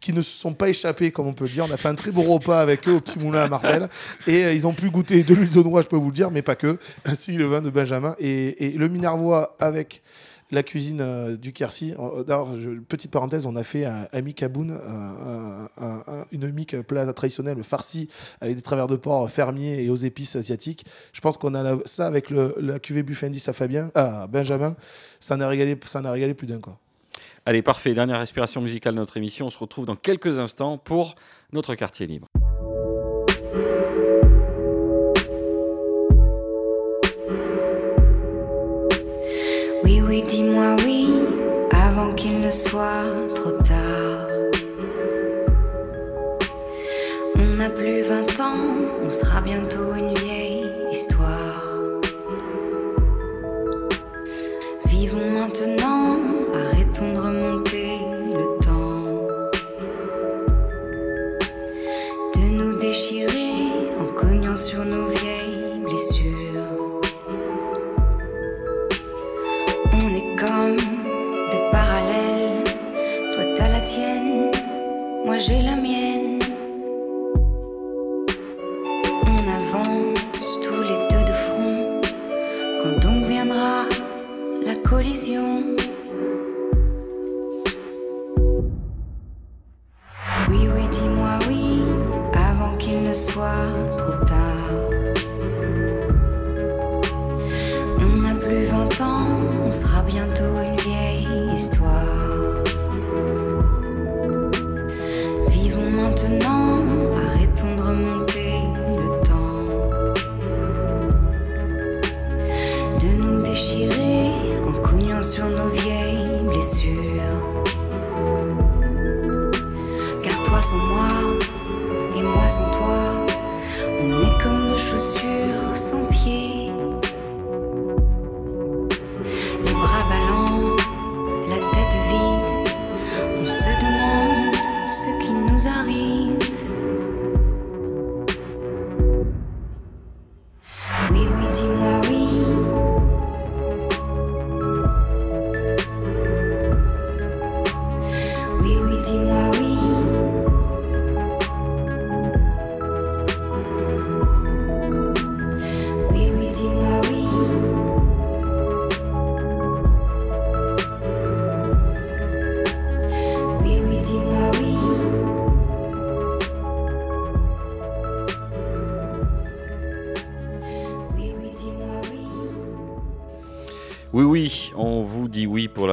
qui ne sont pas échappés, comme on peut le dire. On a fait un très beau repas avec eux au petit moulin à Martel. Et euh, ils ont pu goûter de l'huile de noix, je peux vous le dire, mais pas que. Ainsi, le vin de Benjamin. Et, le Minervois avec la cuisine euh, du Quercy. Euh, D'ailleurs, petite parenthèse, on a fait un, un mic aboun, un- un- un- un- une mic plat traditionnel, le farci, avec des travers de porc fermiers et aux épices asiatiques. Je pense qu'on a ça avec le, la cuvée Buffendis à Fabien, à Benjamin. Ça en régalé, ça en a régalé plus d'un, quoi. Allez, parfait. Dernière respiration musicale de notre émission. On se retrouve dans quelques instants pour notre quartier libre. Oui, oui, dis-moi oui, avant qu'il ne soit trop tard. On n'a plus 20 ans, on sera bientôt une vieille histoire. Vivons maintenant, j'ai la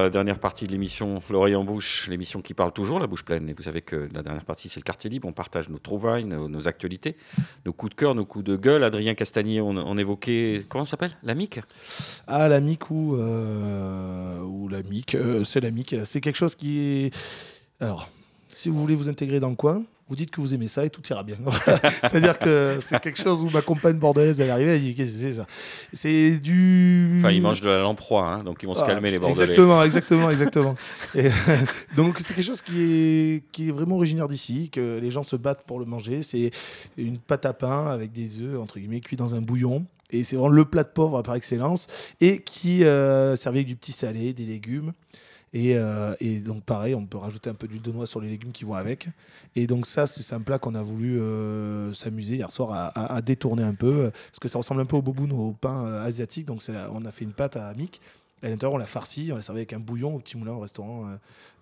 dernière partie de l'émission L'oreille en bouche, l'émission qui parle toujours la bouche pleine. Et vous savez que la dernière partie, c'est le quartier libre. On partage nos trouvailles, nos, actualités, nos coups de cœur, nos coups de gueule. Adrien Castagnier, on, on évoquait. Comment ça s'appelle? La MIC? Ah, la mic ou, euh, ou la mic, euh, c'est la mic. C'est quelque chose qui est. Alors, si vous voulez vous intégrer dans le coin, vous dites que vous aimez ça et tout ira bien. C'est-à-dire que c'est quelque chose où ma compagne bordelaise elle est arrivée, elle dit qu'est-ce que c'est ça? C'est du. Enfin, ils mangent de la lamproie, hein, donc ils vont se calmer, les Bordelais. Exactement, exactement, exactement. Et, donc c'est quelque chose qui est, qui est vraiment originaire d'ici, que les gens se battent pour le manger. C'est une pâte à pain avec des œufs, entre guillemets, cuits dans un bouillon. Et c'est vraiment le plat de pauvre par excellence. Et qui euh, servait avec du petit salé, des légumes. Et, euh, et donc pareil, on peut rajouter un peu d'huile de noix sur les légumes qui vont avec. Et donc ça, c'est un plat qu'on a voulu euh, s'amuser hier soir à, à- à détourner un peu, euh, parce que ça ressemble un peu au boboon, au pain euh, asiatique. Donc on a fait une pâte à mic. À l'intérieur, on l'a farci, on l'a servi avec un bouillon au petit moulin au restaurant.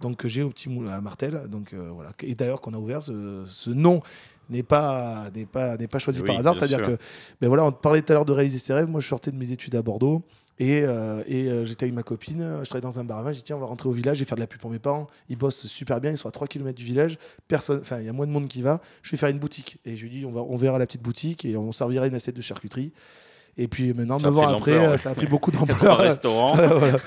donc que j'ai au petit moulin à Martel. Donc voilà. Et d'ailleurs qu'on a ouvert ce, ce nom n'est pas n'est pas n'est pas choisi Oui, par hasard. C'est-à-dire que ben voilà, on parlait tout à l'heure de réaliser ses rêves. Moi, je sortais de mes études à Bordeaux. Et, euh, et euh, j'étais avec ma copine, je travaillais dans un bar à vin, j'ai dit tiens on va rentrer au village et faire de la pub pour mes parents. Ils bossent super bien, ils sont à 3 km du village, personne, enfin il y a moins de monde qui va. Je vais faire une boutique. Et je lui dis on, va, on verra la petite boutique et on servira une assiette de charcuterie. Et puis maintenant, Ça a 9 ans après, euh, ouais. ça a pris beaucoup d'ampleur. Voilà.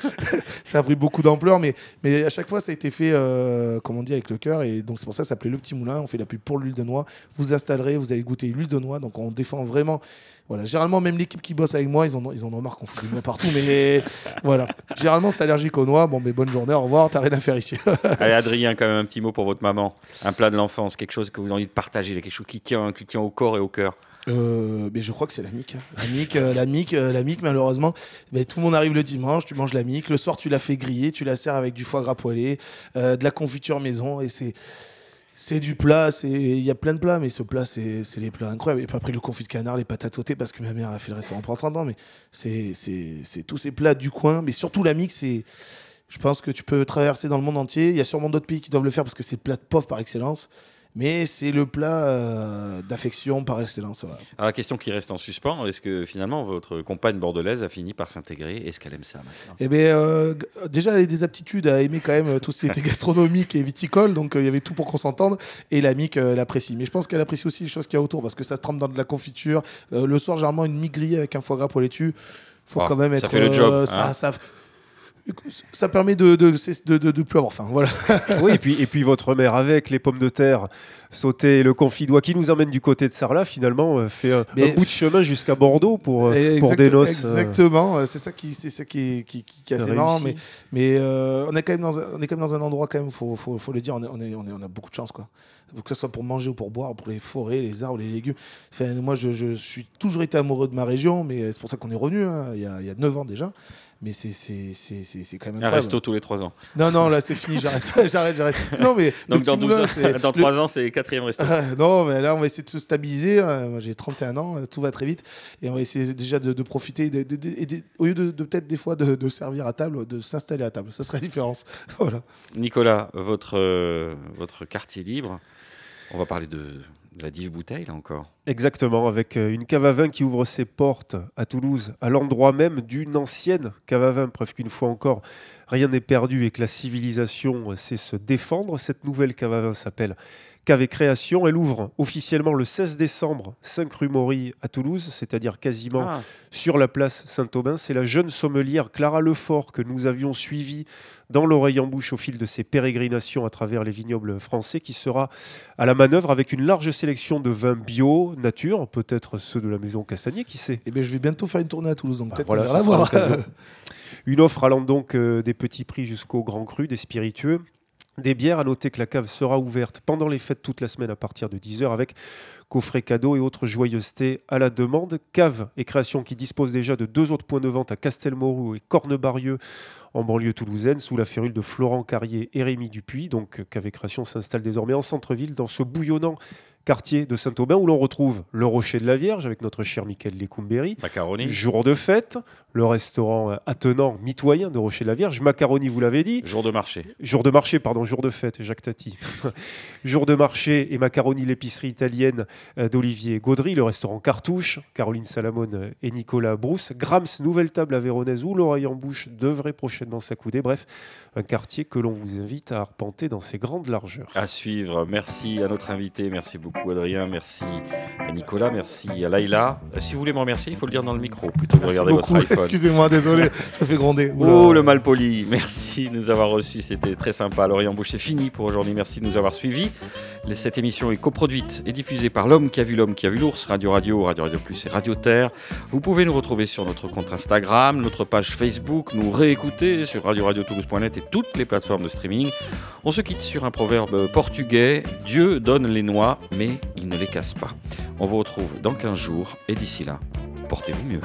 ça a pris beaucoup d'ampleur, mais, mais à chaque fois, ça a été fait, euh, comme on dit, avec le cœur. Et donc, c'est pour ça que ça s'appelait Le Petit Moulin. On fait la pub pour l'huile de noix. Vous installerez, vous allez goûter l'huile de noix. Donc, on défend vraiment. Voilà, généralement, même l'équipe qui bosse avec moi, ils en ont, ils en ont marre qu'on fout des noix partout. Mais voilà, généralement, t'es allergique aux noix. Bon, mais bonne journée, au revoir, t'as rien à faire ici. Allez, Adrien, quand même un petit mot pour votre maman. Un plat de l'enfance, quelque chose que vous avez envie de partager, quelque chose qui tient, qui tient au corps et au cœur. Euh, mais je crois que c'est la mic. hein. La mic, euh, la mic, euh, la mic, malheureusement. Mais tout le monde arrive le dimanche, tu manges la mic. Le soir, tu la fais griller, tu la sers avec du foie gras poêlé, de la confiture maison. Et c'est. C'est du plat, il y a plein de plats, mais ce plat, c'est les plats incroyables. Et puis après, le confit de canard, les patates sautées, parce que ma mère a fait le restaurant pendant 30 ans, mais c'est tous ces plats du coin. Mais surtout, la mic. Je pense que tu peux traverser dans le monde entier. Il y a sûrement d'autres pays qui doivent le faire parce que c'est le plat de pauvre par excellence. Mais c'est le plat euh, d'affection par excellence. voilà. Alors, la question qui reste en suspens, est-ce que finalement votre compagne bordelaise a fini par s'intégrer? Est-ce qu'elle aime ça maintenant? Eh bien, euh, déjà, elle a des aptitudes à aimer quand même tout ce qui était gastronomique et viticole, donc euh, il y avait tout pour qu'on s'entende. Et la mic, euh, elle apprécie. Mais je pense qu'elle apprécie aussi les choses qu'il y a autour, parce que ça se trempe dans de la confiture. Le soir, généralement, une mic grillée avec un foie gras poêlé dessus. Faut Ah, quand même ça être. fait le job, ça, hein. ça, ça permet de de, de, de, de plus avoir faim. Voilà. oui, et puis, et puis votre mère avec les pommes de terre sautées et le confit d'oie qui nous emmène du côté de Sarlat, finalement, euh, fait un, bout de chemin jusqu'à Bordeaux pour, euh, pour Exact- des noces. euh, Exactement, c'est ça qui, c'est ça qui est, qui, qui- qui est assez marrant. Mais, mais euh, on est quand même dans, un, on est quand même dans un endroit quand même, faut, faut, faut le dire, on, est, on, est, on, est- on a beaucoup de chance quoi. Que ce soit pour manger ou pour boire, pour les forêts, les arbres, les légumes. Enfin, moi, je, je suis toujours été amoureux de ma région, mais c'est pour ça qu'on est revenu hein, il, y a, il y a 9 ans déjà. Mais c'est c'est- c'est- c'est- c'est quand même Un resto tous les trois ans. Non, non, là c'est fini, j'arrête, j'arrête, j'arrête. Non, mais le Donc dans, petit 12 moulin, ans- dans le- trois ans, c'est quatrième resto. ah, non, mais là, on va essayer de se stabiliser. Euh, moi, j'ai 31 ans, tout va très vite. Et on va essayer déjà de, de profiter, de- de- au lieu de, peut-être des fois de, de servir à table, de s'installer à table. Ça serait la différence. voilà. Nicolas, votre, euh, votre quartier libre, on va parler de, la dive bouteille encore. Exactement, avec euh, une cave à vin qui ouvre ses portes à Toulouse, à l'endroit même d'une ancienne cave à vin. Preuve qu'une fois encore, rien n'est perdu et que la civilisation euh, sait se défendre. Cette nouvelle cave à vin s'appelle Cave et Création. Elle ouvre officiellement le 16 décembre, 5 rue Maury à Toulouse, c'est-à-dire quasiment Ah, sur la place Saint-Aubin. C'est la jeune sommelière Clara Lefort que nous avions suivie dans l'oreille en bouche au fil de ses pérégrinations à travers les vignobles français qui sera à la manœuvre avec une large sélection de vins bio, nature, peut-être ceux de la maison Castagnier, qui sait. Et bien, je vais bientôt faire une tournée à Toulouse, donc Bah, peut-être voilà, va la voir. Une offre allant donc euh, des petits prix jusqu'au grand cru, des spiritueux. Des bières, à noter que la cave sera ouverte pendant les fêtes toute la semaine à partir de 10h avec coffrets cadeaux et autres joyeusetés à la demande. Cave et création qui dispose déjà de deux autres points de vente à Castelmourou et Cornebarieux en banlieue toulousaine sous la férule de Florent Carrier et Rémi Dupuis. Donc Cave et création s'installe désormais en centre-ville dans ce bouillonnant quartier de Saint-Aubin où l'on retrouve le Rocher de la Vierge avec notre cher Michael Lecumberi. Macaroni. Jour de fête, le restaurant euh, attenant mitoyen de Rocher de la Vierge. Macaroni, vous l'avez dit. Jour de marché. Jour de marché, pardon, jour de fête, Jacques Tati. jour de marché et macaroni, l'épicerie italienne euh, d'Olivier Gaudry, le restaurant Cartouche, Caroline Salamone euh, et Nicolas Brousse. Grams, nouvelle table à Véronèse où l'oreille en bouche devrait prochainement s'accouder. Bref, un quartier que l'on vous invite à arpenter dans ses grandes largeurs. À suivre. Merci à notre invité. Merci beaucoup, Adrien. Merci à Nicolas. Merci à Laïla. Si vous voulez me remercier, il faut le dire dans le micro plutôt que de regarder beaucoup. votre iPhone. Excusez-moi, désolé, je fais gronder. Oh, le mal poli. Merci de nous avoir reçus. C'était très sympa. Lorient Boucher, c'est fini pour aujourd'hui. Merci de nous avoir suivis. Cette émission est coproduite et diffusée par l'homme qui a vu l'homme qui a vu l'ours, Radio Radio, Radio Radio Plus et Radio Terre. Vous pouvez nous retrouver sur notre compte Instagram, notre page Facebook, nous réécouter sur Radio Radio Toulouse.net et toutes les plateformes de streaming. On se quitte sur un proverbe portugais Dieu donne les noix, mais il ne les casse pas. On vous retrouve dans 15 jours et d'ici là, portez-vous mieux.